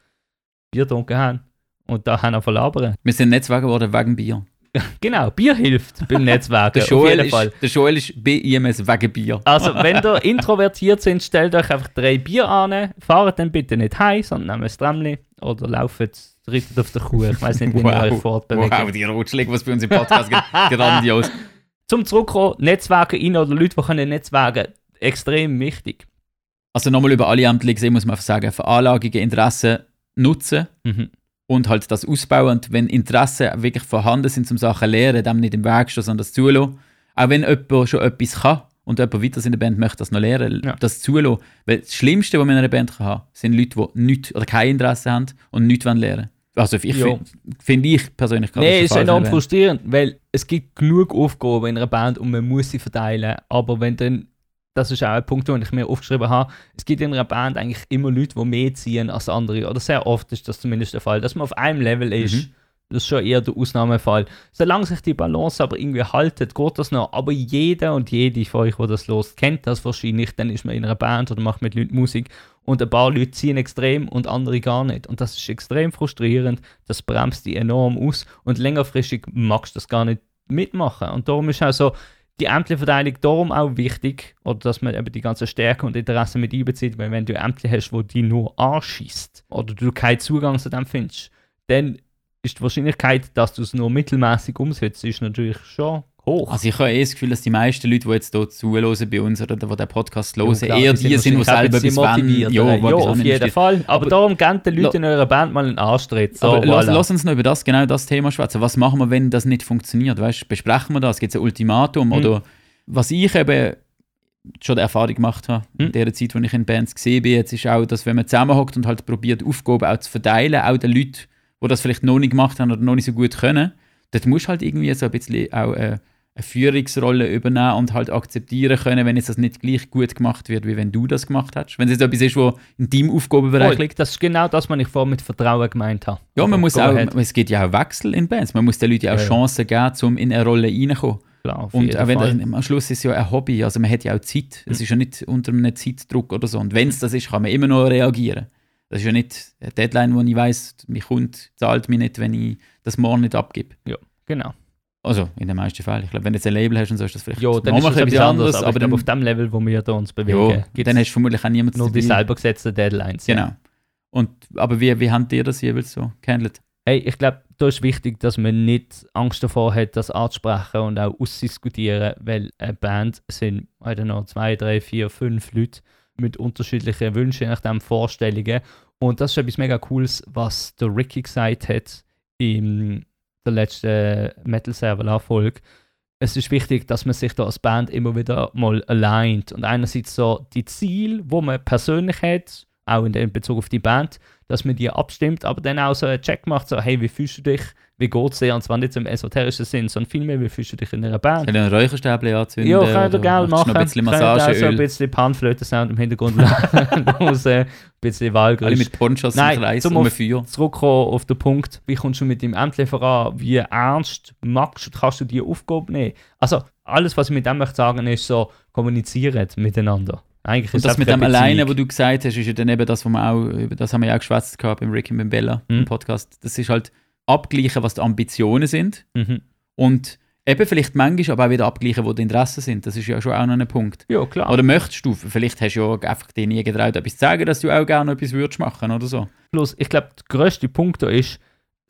S2: Bier getrunken haben. Und da haben wir verlabern.
S3: Wir sind Netzwerker geworden wegen Bier.
S2: Genau, Bier hilft beim Netzwerken.
S3: Der Joel, ist, der Joel ist bei IMS wegen Bier.
S2: Also, wenn ihr introvertiert sind, stellt euch einfach drei Bier an, fahrt dann bitte nicht heim, sondern nehmt ein Tramli oder lauft, reitet auf der Kuh. Ich weiß nicht, wie ihr euch fortbewegt.
S3: wow, die Rotschläge, was bei uns im Podcast gibt, grandios.
S2: Zum Zurückkommen, Netzwerken rein oder Leute, die können netzwerken, extrem wichtig.
S3: Also nochmal über alle Ämter gesehen, muss man einfach sagen, Veranlagungen, Interessen nutzen
S2: Mhm.
S3: und halt das ausbauen. Und wenn Interessen wirklich vorhanden sind zum Sachen lernen, dem nicht im Weg stehen, sondern das zulassen. Auch wenn jemand schon etwas kann und jemand weiter in der Band möchte das noch lernen,
S2: Ja.
S3: das zulassen. Weil das Schlimmste, was man in einer Band kann haben, sind Leute, die nichts oder kein Interesse haben und nichts lernen wollen. Also ich finde find ich persönlich gerade
S2: Nee,
S3: das
S2: ist enorm frustrierend, weil es gibt genug Aufgaben in einer Band und man muss sie verteilen. Aber wenn dann, das ist auch ein Punkt, den ich mir aufgeschrieben habe, es gibt in einer Band eigentlich immer Leute, die mehr ziehen als andere. Oder sehr oft ist das zumindest der Fall, dass man auf einem Level ist.
S3: Mhm.
S2: Das ist schon eher der Ausnahmefall. Solange sich die Balance aber irgendwie haltet, geht das noch. Aber jeder und jede von euch, der das los kennt das wahrscheinlich. Dann ist man in einer Band oder macht mit Leuten Musik und ein paar Leute ziehen extrem und andere gar nicht. Und das ist extrem frustrierend. Das bremst die enorm aus und längerfristig magst du das gar nicht mitmachen. Und darum ist auch so die Ämterverteilung darum auch wichtig, oder dass man eben die ganzen Stärken und Interessen mit einbezieht, weil wenn du Ämter hast, wo die nur anschießt oder du keinen Zugang zu dem findest, dann ist die Wahrscheinlichkeit, dass du es nur mittelmäßig umsetzt, ist natürlich schon hoch.
S3: Also ich habe eh das Gefühl, dass die meisten Leute, die jetzt hier zuhören bei uns oder die den Podcast hören,
S2: klar,
S3: eher
S2: die
S3: sind, die selber wollen.
S2: motiviert,
S3: Ja,
S2: ja auf jeden
S3: investieren.
S2: Fall. Aber,
S3: Aber-
S2: darum gebt den Leuten in eurer Band mal einen Anstritt. So,
S3: Aber lass,
S2: voilà.
S3: lass uns noch über das, genau das Thema schwätzen. Was machen wir, wenn das nicht funktioniert? Weißt, besprechen wir das? Gibt es ein Ultimatum?
S2: Mhm.
S3: Oder was ich eben schon die Erfahrung gemacht habe, in
S2: Mhm.
S3: der Zeit, wo ich in Bands gesehen bin, jetzt ist auch, dass wenn man zusammenhockt und halt probiert, Aufgaben auch zu verteilen, auch den Leuten, die das vielleicht noch nicht gemacht haben oder noch nicht so gut können, dort musst du halt irgendwie so ein bisschen auch äh, eine Führungsrolle übernehmen und halt akzeptieren können, wenn jetzt das nicht gleich gut gemacht wird, wie wenn du das gemacht hast. Wenn es jetzt etwas ist, was in deinem Aufgabenbereich liegt.
S2: Das ist genau das, was ich vorhin mit Vertrauen gemeint habe.
S3: Ja, man muss auch, es gibt ja auch Wechsel in Bands. Man muss den Leuten auch
S2: Ja, ja.
S3: Chancen geben, um in eine Rolle reinzukommen.
S2: Klar,
S3: Und auch wenn
S2: Fall.
S3: am Schluss ist es ja ein Hobby, also man hat ja auch Zeit. Es ist ja nicht unter einem Zeitdruck oder so. Und wenn es das ist, kann man immer noch reagieren. Das ist ja nicht eine Deadline, wo ich weiß, mein Kunde zahlt mich nicht, wenn ich das morgen nicht abgebe.
S2: Genau.
S3: Also in den meisten Fällen. Ich glaube, wenn du jetzt ein Label hast und so, ist das vielleicht
S2: Ja, dann ist das etwas anderes, aber, ich
S3: dann,
S2: auf dem Level, wo wir da uns bewegen,
S3: ja, dann
S2: es
S3: hast du vermutlich auch niemanden
S2: nur die selber gesetzten Deadlines. ja.
S3: Genau. Und, aber wie, wie habt ihr das jeweils so gehandelt?
S2: Hey, ich glaube, da ist wichtig, dass man nicht Angst davor hat, das anzusprechen und auch auszudiskutieren, weil eine Band sind, I don't know, zwei, drei, vier, fünf Leute mit unterschiedlichen Wünschen, je nachdem Vorstellungen. Und das ist etwas mega Cooles, was der Ricky gesagt hat in der letzten Metal Server Folge. es ist wichtig, dass man sich da als Band immer wieder mal aligned und einerseits so die Ziele, wo man persönlich hat, auch in dem Bezug auf die Band, dass man die abstimmt, aber dann auch so einen Check macht, so hey, wie fühlst du dich, wie geht es dir, und zwar nicht im esoterischen Sinn, sondern vielmehr, wie fühlst du dich in einer Band.
S3: Ich einen Räucherstäbchen anzünden?
S2: Ja, könnt ihr gerne machen.
S3: Noch ein bisschen
S2: Könnt auch so ein bisschen Panflöten-Sound im Hintergrund raus, ein bisschen
S3: Alle
S2: Wahlgeräusch.
S3: mit Ponchos im
S2: Nein,
S3: Kreis
S2: zum
S3: um Feuer.
S2: Zurückkommen auf den Punkt, wie kommst du mit dem Ämtli voran, wie ernst magst du, kannst du die Aufgabe nehmen. Also alles, was ich mit dem möchte sagen, ist so, kommunizieren miteinander. Eigentlich
S3: Und das mit dem
S2: eine
S3: alleine, wo du gesagt hast, ist ja dann eben das, was wir auch, über das haben wir ja auch geschwätzt gehabt beim Ricky und Bella
S2: Mhm.
S3: im Podcast. Das ist halt abgleichen, was die Ambitionen sind
S2: Mhm.
S3: und eben vielleicht manchmal aber auch wieder abgleichen, wo die Interessen sind. Das ist ja schon auch noch ein Punkt.
S2: Ja, klar.
S3: Oder möchtest du, vielleicht hast du ja einfach dir nie getraut, etwas zu sagen, dass du auch gerne etwas würdest machen oder so.
S2: Plus, ich glaube, der grösste Punkt da ist,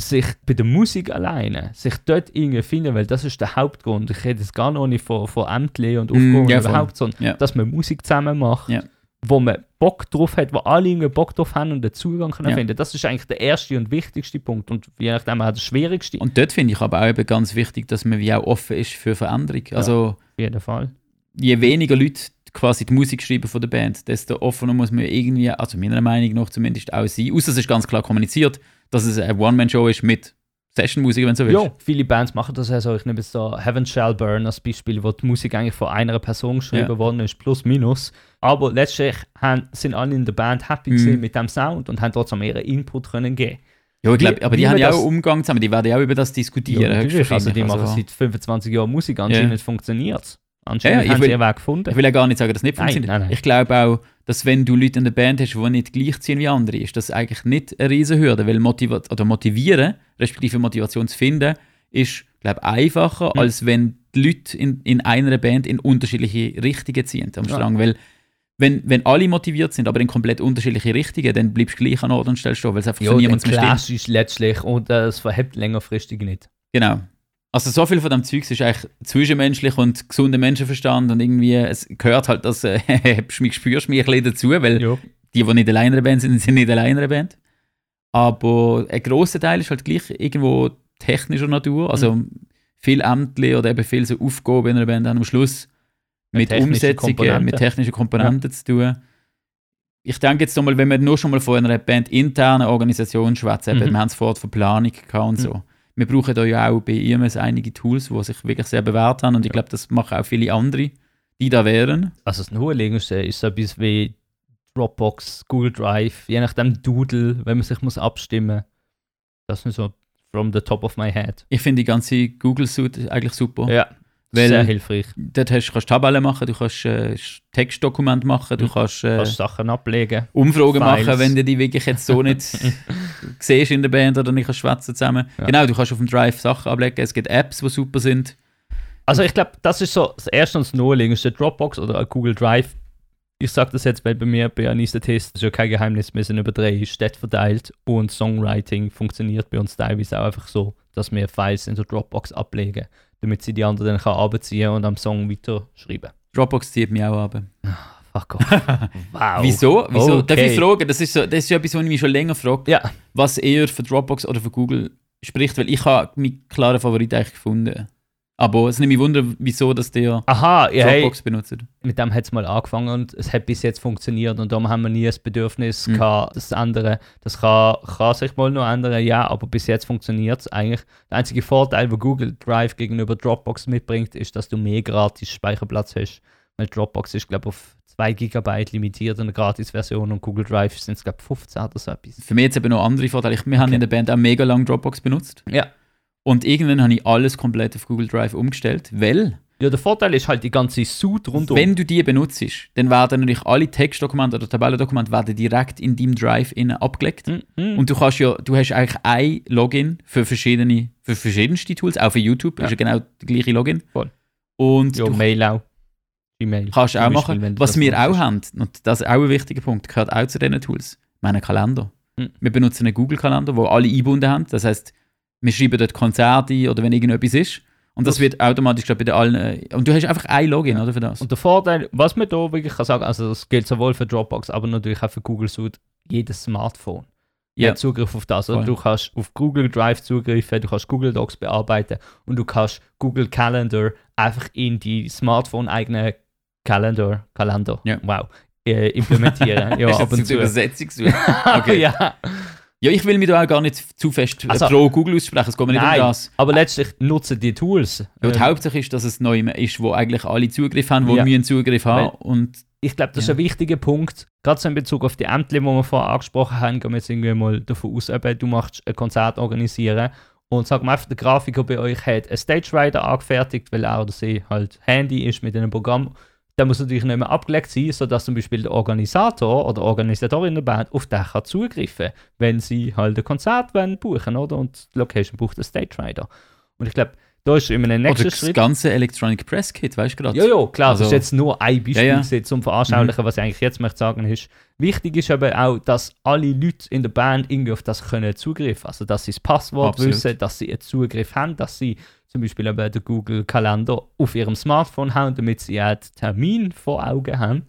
S2: sich bei der Musik alleine, sich dort irgendwie finden, weil das ist der Hauptgrund. Ich rede jetzt gar noch nicht von, von Ämtli und
S3: Mm,
S2: Aufgaben
S3: ja, voll.
S2: überhaupt, sondern
S3: Ja.
S2: dass man Musik zusammen macht,
S3: Ja.
S2: wo man Bock drauf hat, wo alle irgendwie Bock drauf haben und den Zugang können
S3: Ja.
S2: finden. Das ist eigentlich der erste und wichtigste Punkt und je nachdem auch der schwierigste.
S3: Und dort finde ich aber auch eben ganz wichtig, dass man wie auch offen ist für Veränderung. Also
S2: Auf jeden Fall.
S3: je weniger Leute quasi die Musik schreiben von der Band, desto offener muss man irgendwie, also meiner Meinung nach zumindest auch sein. Außer es ist ganz klar kommuniziert, dass es eine One-Man-Show ist mit Session-Musik, wenn du so willst.
S2: Ja, viele Bands machen das ja so. Ich nehme jetzt da Heaven Shall Burn als Beispiel, wo die Musik eigentlich von einer Person geschrieben
S3: Ja.
S2: worden ist, plus minus. Aber letztlich haben, sind alle in der Band happy
S3: Mhm.
S2: mit dem Sound und haben trotzdem ihren Input können geben.
S3: Ja, ich glaub,
S2: Wie-
S3: aber die haben ja auch Umgang zusammen, die werden ja auch über das diskutieren.
S2: natürlich. Also die
S3: höchstwahrscheinlich.
S2: machen seit 25 Jahren Musik, anscheinend funktioniert es. Anscheinend
S3: Ja, ich
S2: haben
S3: will-
S2: sie ihren Weg gefunden.
S3: Ich will ja gar nicht sagen, dass es nicht
S2: Nein,
S3: funktioniert.
S2: nein, nein.
S3: Ich glaube auch, dass wenn du Leute in der Band hast, die nicht gleichziehen wie andere, ist das eigentlich nicht eine riesen Hürde, weil motiva oder motivieren, respektive Motivation zu finden, ist, glaube ich, einfacher,
S2: Mhm.
S3: als wenn die Leute in, in einer Band in unterschiedliche Richtungen ziehen am
S2: Ja.
S3: Strang. Weil wenn, wenn alle motiviert sind, aber in komplett unterschiedliche Richtungen, dann bleibst du gleich an Ort und Stelle stehen, weil es einfach
S2: ja,
S3: für niemanden mehr stimmt.
S2: Ist letztlich und äh, es verhebt längerfristig nicht.
S3: Genau. Also so viel von dem Zeugs ist eigentlich zwischenmenschlich und gesunder Menschenverstand und irgendwie, es gehört halt das, äh, mich, spürst mich ein bisschen dazu, weil
S2: Ja.
S3: die, die nicht alleine in der Band sind, sind nicht alleine in der Band. Aber ein grosser Teil ist halt gleich irgendwo technischer Natur, also viel Ämter oder eben viel so Aufgaben in einer Band haben am Schluss
S2: Mit
S3: mit, Umsetzungen,
S2: Komponenten.
S3: mit technischen Komponenten zu tun. Ich denke jetzt nochmal, wenn wir nur schon mal von einer Band internen Organisation schwätzen,
S2: Mhm.
S3: wir haben es vorhin von Planung gehabt und so. Wir brauchen da ja auch bei IMS einige Tools, die sich wirklich sehr bewährt haben und ich glaube, das machen auch viele andere, die da wären.
S2: Also das Naheliegendste ist so etwas wie Dropbox, Google Drive, je nachdem Doodle, wenn man sich muss abstimmen Das ist so from the top of my head.
S3: Ich finde die ganze Google-Suite eigentlich super.
S2: Ja,
S3: Weil-
S2: sehr hilfriich.
S3: Dort hast, kannst du Tabellen machen, du kannst äh, Textdokumente machen, du
S2: Mhm.
S3: kannst äh,
S2: Kannst Sachen ablegen.
S3: Umfragen
S2: Files.
S3: machen, wenn du die wirklich jetzt so nicht siehst in der Band oder nicht kannst schwätzen zusammen.
S2: Ja.
S3: Genau, du kannst auf dem Drive Sachen ablegen. Es gibt Apps, die super sind.
S2: Also ich glaube, das ist so das erste und das Naheliegendste. Dropbox oder Google Drive. Ich sage das jetzt, weil bei mir bei Anistetest, das ist ja kein Geheimnis, wir sind über drei Städte verteilt und Songwriting funktioniert bei uns teilweise auch einfach so, dass wir Files in der Dropbox ablegen, damit sie die anderen dann kann abziehen und am Song weiterschreiben.
S3: Dropbox zieht mich auch ab.
S2: Fuck off. wow.
S3: Wieso? Wieso? Darf ich
S2: Okay.
S3: fragen? Das ist, so, das ist ja etwas, was ich mich schon länger frage,
S2: Ja,
S3: was eher für Dropbox oder für Google spricht, weil ich habe meinen klaren Favorit eigentlich gefunden. Aber es nimmt mich wunder, wieso dass der
S2: aha, ja, hey,
S3: Dropbox benutzt.
S2: mit dem hat es mal angefangen und es hat bis jetzt funktioniert und darum haben wir nie das Bedürfnis
S3: Mhm.
S2: gehabt, das andere. Das kann, kann sich mal noch ändern, ja, aber bis jetzt funktioniert es eigentlich. Der einzige Vorteil, wo Google Drive gegenüber Dropbox mitbringt, ist, dass du mehr gratis Speicherplatz hast. Weil Dropbox ist, glaube ich, auf 2 GB limitiert in der Gratis-Version und Google Drive sind es, glaube ich, 15 oder so etwas.
S3: Für mich jetzt eben noch andere Vorteile. Ich, wir haben
S2: Okay.
S3: in der Band auch mega lange Dropbox benutzt.
S2: Ja.
S3: Und irgendwann habe ich alles komplett auf Google Drive umgestellt, weil
S2: Ja, der Vorteil ist halt die ganze Suite rundum.
S3: wenn du die benutzt, dann werden natürlich alle Textdokumente oder Tabellendokumente werden direkt in deinem Drive innen abgelegt.
S2: Mhm.
S3: Und du kannst ja, du hast eigentlich ein Login für verschiedene, für verschiedenste Tools, auch für YouTube
S2: Ja.
S3: ist ja genau der gleiche Login.
S2: Voll.
S3: Und
S2: ja,
S3: du
S2: Mail auch. Gmail.
S3: kannst auch
S2: Zum Beispiel,
S3: machen,
S2: du
S3: was
S2: das
S3: wir auch haben, und das ist auch ein wichtiger Punkt, gehört auch zu diesen Tools, meinen Kalender.
S2: Mhm.
S3: Wir benutzen einen Google-Kalender, wo alle eingebunden haben. Das heißt, wir schreiben dort Konzerte ein oder wenn irgendetwas ist. Und das
S2: Das-
S3: wird automatisch glaub, bei den allen. äh, Und du hast einfach ein Login, oder? Für das.
S2: Und der Vorteil, was man da wirklich kann sagen, also das gilt sowohl für Dropbox, aber natürlich auch für Google Suite, jedes Smartphone.
S3: Ja.
S2: hat Zugriff auf das. Also du kannst auf Google Drive zugreifen, du kannst Google Docs bearbeiten und du kannst Google Calendar einfach in die Smartphone-eigene Calendar, Kalender,
S3: Ja.
S2: wow, äh, implementieren. ja,
S3: Ist
S2: ab und zu.
S3: Übersetzungssuche. Okay.
S2: ja.
S3: Ja, ich will mich da auch gar nicht zu fest äh,
S2: Also-
S3: pro Google aussprechen. Es geht mir nicht
S2: Nein,
S3: um das.
S2: aber letztlich nutzen die Tools.
S3: Ja, die
S2: Äh,
S3: Hauptsache ist, dass es neu ist, wo eigentlich alle Zugriff haben, wo
S2: Ja.
S3: müssen Zugriff haben. Und
S2: ich glaube, das ist
S3: Ja.
S2: ein wichtiger Punkt, gerade so in Bezug auf die Ämter, die wir vorher angesprochen haben, gehen wir jetzt irgendwie mal davon aus, eben, du machst ein Konzert organisieren und sag mal einfach, der Grafiker bei euch hat einen Stage Rider angefertigt, weil er oder sie halt Handy ist mit einem Programm. Der muss natürlich nicht mehr abgelegt sein, sodass zum Beispiel der Organisator oder Organisatorin der Band auf den kann zugreifen wenn sie halt ein Konzert wollen buchen oder? Und die Location braucht einen Stage Rider. Und ich glaube, da ist immer ein
S3: oder
S2: nächster
S3: das
S2: Schritt.
S3: ganze Electronic Press Kit, weißt du gerade?
S2: Ja, ja, klar, das ist
S3: Also-
S2: jetzt nur ein Beispiel
S3: Ja, ja.
S2: zum Veranschaulichen, was ich eigentlich jetzt möchte sagen ist. Wichtig ist aber auch, dass alle Leute in der Band irgendwie auf das können zugreifen Also, dass sie das Passwort
S3: Absolut.
S2: wissen, dass sie einen Zugriff haben, dass sie zum Beispiel eben den Google-Kalender auf ihrem Smartphone haben, damit sie auch den Termin vor Augen haben.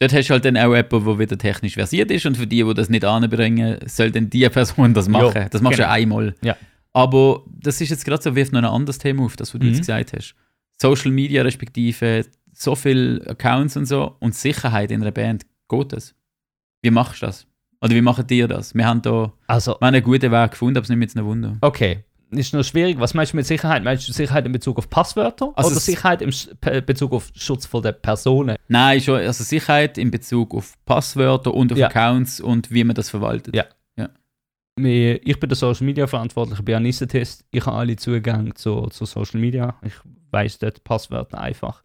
S3: Dort hast du halt dann auch jemanden, der wieder technisch versiert ist und für die, die das nicht anbringen, soll dann die Person das machen.
S2: Ja,
S3: das machst du
S2: genau.
S3: ja einmal.
S2: Ja.
S3: Aber das ist jetzt gerade so, wirft noch ein anderes Thema auf, das, was du
S2: Mhm.
S3: jetzt gesagt hast. Social Media respektive so viele Accounts und so und Sicherheit in einer Band, geht das? Wie machst du das? Oder wie machen dir das? Wir haben da
S2: Also,
S3: wir haben einen guten Weg gefunden, aber es ist nicht mit einem Wunder.
S2: okay. Ist noch schwierig. Was meinst du mit Sicherheit? Meinst du Sicherheit in Bezug auf Passwörter
S3: Also
S2: oder Sicherheit Pe- Bezug auf Schutz von der Personen?
S3: Nein, schon, also Sicherheit in Bezug auf Passwörter und auf
S2: Ja.
S3: Accounts und wie man das verwaltet.
S2: Ja. Mir- Ich bin der Social Media Verantwortliche bei Anissetest. Ich habe alle Zugang zu, zu Social Media. Ich weiß dort Passwörter einfach.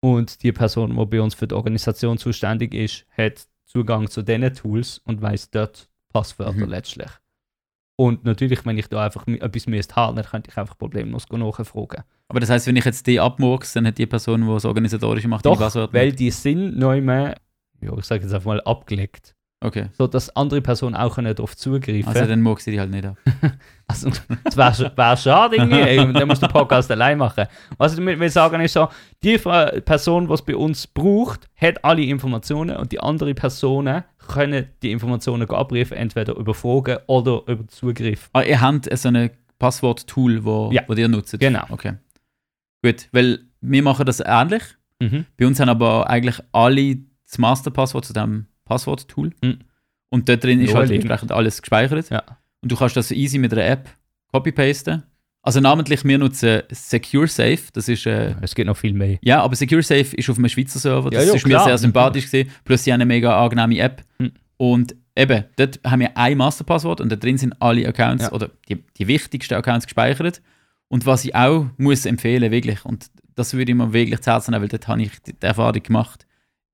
S2: Und die Person, die bei uns für die Organisation zuständig ist, hat Zugang zu diesen Tools und weiß dort Passwörter
S3: Mhm.
S2: letztlich. Und natürlich, wenn ich da einfach etwas müsste haben, dann könnte ich einfach problemlos nachfragen.
S3: Aber das heißt, wenn ich jetzt die abmurks, dann hat die Person, die das Organisatorische macht,
S2: Doch,
S3: die Passwörter
S2: weil die sind neu mehr, ja, ich sage jetzt einfach mal, abgelegt.
S3: Okay.
S2: So dass andere Personen auch können darauf zugreifen
S3: Also dann murks ich die halt nicht ab.
S2: Also, das wäre wär schade irgendwie. Ey, Dann musst du den Podcast allein machen. Was ich damit will sagen ist so, die Person, die es bei uns braucht, hat alle Informationen und die anderen Personen können die Informationen abrufen, entweder über Fragen oder über Zugriff.
S3: Ah, ihr habt so ein Passwort-Tool, wo,
S2: Ja.
S3: wo ihr nutzt?
S2: Genau.
S3: Okay. Gut, weil wir machen das ähnlich.
S2: Mhm.
S3: Bei uns haben aber eigentlich alle das Masterpasswort zu diesem Passwort-Tool.
S2: Mhm.
S3: Und dort drin ist halt entsprechend alles gespeichert.
S2: Ja.
S3: Und du kannst das easy mit einer App copy-pasten. Also namentlich, wir nutzen Secure Safe. Das ist, äh,
S2: Es geht noch viel mehr.
S3: ja, aber Secure Safe ist auf einem Schweizer Server. Das
S2: Ja, ja,
S3: ist mir
S2: klar.
S3: sehr sympathisch gesehen. Plus sie haben eine mega angenehme App.
S2: Mhm.
S3: Und eben, dort haben wir ein Masterpasswort und da drin sind alle Accounts
S2: Ja.
S3: oder die, die wichtigsten Accounts gespeichert. Und was ich auch muss empfehlen, wirklich, und das würde ich mir wirklich zu Herzen nehmen, weil dort habe ich die Erfahrung gemacht,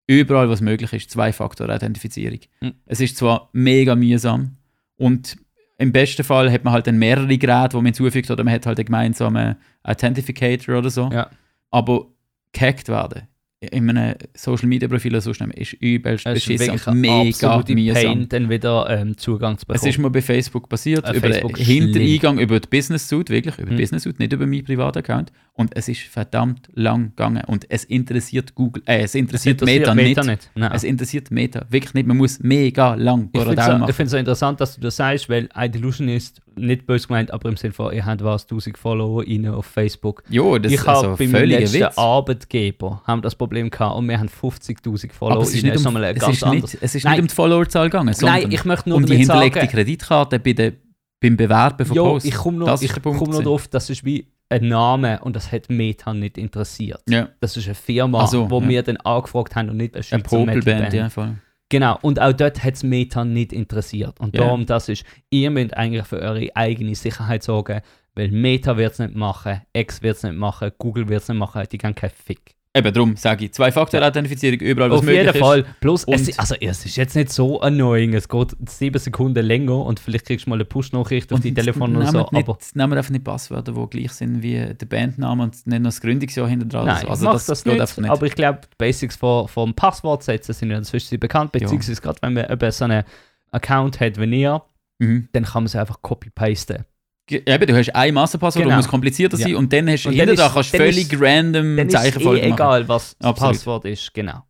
S3: überall, was möglich ist, Zwei-Faktor-Authentifizierung.
S2: Mhm.
S3: Es ist zwar mega mühsam und im besten Fall hat man halt dann mehrere Geräte, die man hinzufügt oder man hat halt einen gemeinsamen Authentificator oder so.
S2: Ja.
S3: Aber gehackt werden in einem Social-Media-Profil oder so schnell ist übelst
S2: Es ist
S3: beschissen
S2: wirklich
S3: und mega mühsam.
S2: Pain, dann wieder ähm, Zugang zu
S3: Es
S2: bekommen.
S3: ist mir bei Facebook passiert,
S2: Äh,
S3: über
S2: Facebook
S3: den
S2: ist
S3: Hintereingang, über die Business Suite, wirklich, über
S2: Mhm.
S3: die Business Suite, nicht über meinen privaten Account. Und es ist verdammt lang gegangen. Und es interessiert Google, äh, es interessiert, Meta, nicht.
S2: nicht. Nein.
S3: Es interessiert Meta wirklich nicht. Man muss mega lang
S2: Ich finde es
S3: machen.
S2: so, interessant, dass du das sagst, weil Idelusion ist nicht böse gemeint, aber im Sinne von, ihr habt was, 1000 Follower rein auf Facebook.
S3: Jo, das
S2: ich
S3: ist also
S2: bei meinem letzten
S3: Witz.
S2: Arbeitgeber haben das Problem gehabt und wir haben 50.000 Follower.
S3: Aber es ist nicht um, es ist nicht, es ist
S2: Nein.
S3: nicht um die Followerzahl gegangen, sondern
S2: Nein, ich möchte nur
S3: um die hinterlegte
S2: sagen,
S3: Kreditkarte bei der, beim Bewerben von
S2: jo,
S3: Posts.
S2: ich komme noch, ich noch drauf, das ist wie ein Name und das hat Meta nicht interessiert.
S3: Ja,
S2: Das ist eine Firma,
S3: Ach so,
S2: wo
S3: ja.
S2: wir dann angefragt haben und nicht eine Schweizer
S3: Popelband,
S2: Metalband.
S3: ja, voll.
S2: Genau, und auch dort hat es Meta nicht interessiert. Und
S3: Ja.
S2: darum, das ist, ihr müsst eigentlich für eure eigene Sicherheit sorgen, weil Meta wird es nicht machen, X wird es nicht machen, Google wird es nicht machen, die können keinen Fick.
S3: Eben darum sage ich, Zwei-Faktor-Authentifizierung überall, was
S2: Auf
S3: möglich
S2: jeden
S3: ist.
S2: Fall. Plus, es, also, es ist jetzt nicht so annoying, es geht sieben Sekunden länger und vielleicht kriegst du mal eine Push-Nachricht auf die Telefon oder so,
S3: nicht,
S2: aber
S3: Nehmen einfach nicht Passwörter, die gleich sind wie der Bandname und nicht noch das Gründungsjahr hinter dran.
S2: nein,
S3: also
S2: mach
S3: das,
S2: das,
S3: geht
S2: nicht,
S3: nicht.
S2: Aber ich glaube, die Basics vom, vom Passwort setzen sind ja inzwischen bekannt,
S3: Ja.
S2: beziehungsweise gerade wenn man eben so einen Account hat wie ihr,
S3: mhm.
S2: dann kann man sie einfach copy-pasten.
S3: Eben, du hast ein Masterpasswort,
S2: Genau.
S3: das muss komplizierter sein
S2: Ja.
S3: und dann hast du
S2: Und
S3: hinter da
S2: ist-
S3: kannst du völlig
S2: ist-
S3: random Zeichenfolgen
S2: eh
S3: machen.
S2: egal, was das
S3: Absolut.
S2: Passwort ist, genau.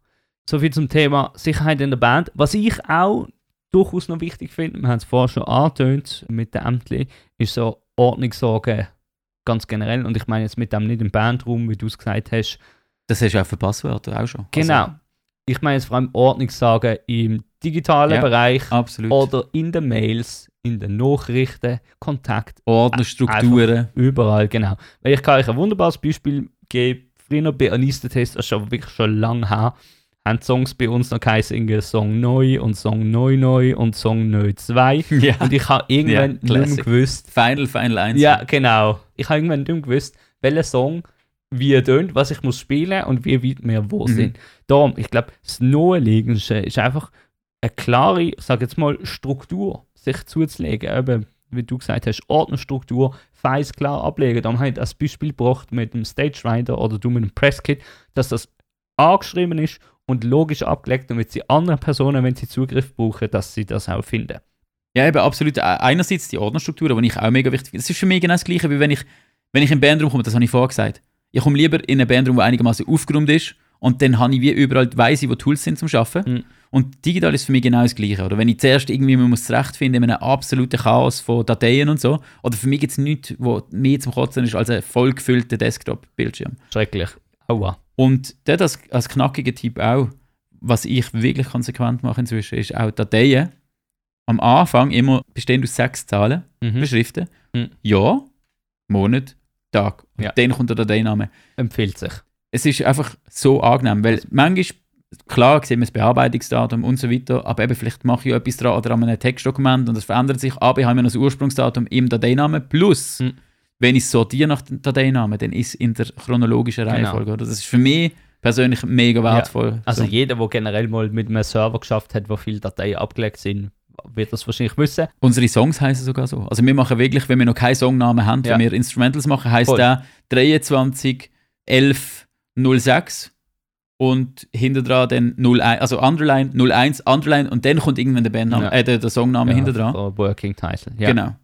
S2: Soviel zum Thema Sicherheit in der Band. Was ich auch durchaus noch wichtig finde, wir haben es vorher schon angetönt mit den Ämtern, ist so Ordnungssorge ganz generell. Und ich meine jetzt mit dem nicht im Bandraum, wie du es gesagt hast.
S3: Das hast du auch für Passwörter auch schon.
S2: Genau.
S3: Also,
S2: Ich meine jetzt vor allem Ordnungssorge im digitalen
S3: Ja.
S2: Bereich
S3: absolut.
S2: oder in den Mails, in den Nachrichten, Kontakt,
S3: Ordnerstrukturen.
S2: überall, genau. Weil ich kann euch ein wunderbares Beispiel geben. Früher bei Anista-Test, das ist aber wirklich schon lange her, haben Songs bei uns noch geheißen, Song neu und Song neu neu und Song neu 2.
S3: Ja.
S2: Und ich habe irgendwann
S3: Ja,
S2: nicht mehr gewusst,
S3: Final, Final 1.
S2: ja, genau. Ich habe irgendwann nicht mehr gewusst, welcher Song wie er tönt, was ich muss spielen und wie weit wir wo
S3: Mhm.
S2: sind. Darum, ich glaube, das Naheliegendste ist einfach eine klare, ich sage jetzt mal, Struktur sich zuzulegen. Eben, wie du gesagt hast, Ordnerstruktur, Files klar ablegen. Darum habe ich das Beispiel gebracht mit dem Stage Rider oder du mit dem Presskit, dass das angeschrieben ist und logisch abgelegt, damit die anderen Personen, wenn sie Zugriff brauchen, dass sie das auch finden.
S3: Ja, eben absolut. Äh, Einerseits die Ordnerstruktur, die ich auch mega wichtig finde. Es ist für mich genau das Gleiche, wie wenn ich, wenn ich in den Bandraum komme, das habe ich vorher gesagt. Ich komme lieber in einen Bandraum, der einigermaßen aufgeräumt ist und dann habe ich wie überall weiss ich, wo Tools sind zum Arbeiten.
S2: Mhm.
S3: Und digital ist für mich genau das Gleiche. Oder wenn ich zuerst irgendwie man muss zurechtfinden in einem absoluten Chaos von Dateien und so. Oder für mich gibt es nichts, was mehr zum Kotzen ist als ein vollgefüllter Desktop-Bildschirm.
S2: Schrecklich. Aua.
S3: Und dort als, als knackiger Typ auch, was ich wirklich konsequent mache inzwischen, ist auch Dateien am Anfang immer bestehend aus sechs Zahlen
S2: Mhm.
S3: beschriften.
S2: Mhm.
S3: Jahr, Monat, Tag. Und
S2: Ja.
S3: dann kommt der Dateiname.
S2: Empfiehlt sich.
S3: Es ist einfach so angenehm, weil manchmal, klar, sehen wir das Bearbeitungsdatum und so weiter, aber eben vielleicht mache ich ja etwas dran oder an einem Textdokument und das verändert sich, aber ich habe immer noch das Ursprungsdatum im Dateinamen plus,
S2: Mhm.
S3: wenn ich sortiere nach dem Dateinamen, dann ist es in der chronologischen
S2: Genau.
S3: Reihenfolge. Oder? Das ist für mich persönlich mega wertvoll.
S2: Also
S3: so.
S2: jeder, der generell mal mit einem Server geschafft hat, wo viele Dateien abgelegt sind, wird das wahrscheinlich wissen.
S3: Unsere Songs heißen sogar so. Also wir machen wirklich, wenn wir noch keinen Songnamen haben,
S2: Ja.
S3: wenn wir Instrumentals machen, heißt der 23 11 06 und hinter dran dann 01, also Underline 01, Underline und dann kommt irgendwann der Bandname,
S2: Ja.
S3: äh, der, der Songname hinter dran.
S2: so Working Title. Ja.
S3: Genau.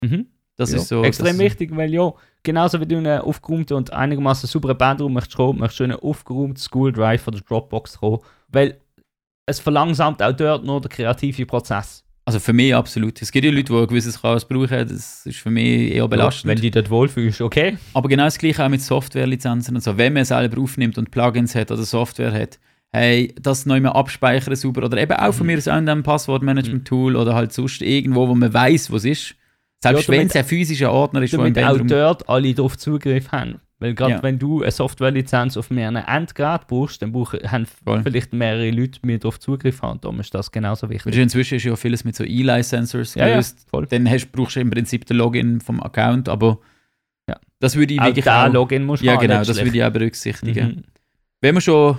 S2: Mhm.
S3: Das
S2: ja.
S3: ist so.
S2: Extrem
S3: das,
S2: wichtig, weil ja, genauso wie du einen aufgeräumten und einigermaßen sauberen Bandraum möchtest kommen, möchtest du einen aufgeräumten School Drive oder Dropbox kommen, weil es verlangsamt auch dort nur den kreativen Prozess.
S3: Also für mich absolut. Es gibt ja Leute, die ein gewisses Chaos brauchen, das ist für mich eher belastend.
S2: Wenn du dich dort wohlfühlst, okay.
S3: Aber genau das gleiche auch mit Softwarelizenzen und so. Wenn man selber aufnimmt und Plugins hat oder Software hat, hey, das neu mal abspeichern sauber oder eben auch von
S2: Mhm.
S3: mir aus ein Passwortmanagement-Tool oder halt sonst irgendwo, wo man weiß, wo es ist. Selbst
S2: Ja,
S3: wenn
S2: damit-
S3: es ein physischer Ordner ist, wo im
S2: Damit auch dort alle darauf Zugriff haben. Weil gerade
S3: Ja.
S2: wenn du eine Softwarelizenz auf mehreren Endgeräten brauchst, dann brauchen, haben
S3: Voll.
S2: vielleicht mehrere Leute mehr darauf Zugriff haben. Darum ist das genauso
S3: Weil
S2: wichtig.
S3: inzwischen ist ja vieles mit so Eli-Sensors
S2: Ja, ja,
S3: gelöst.
S2: voll.
S3: Dann hast, brauchst du im Prinzip den Login vom Account, aber
S2: Ja.
S3: das würde ich
S2: Auch
S3: wirklich auch...
S2: Login musst
S3: Ja genau, das würde ich auch berücksichtigen.
S2: Mhm.
S3: wenn wir schon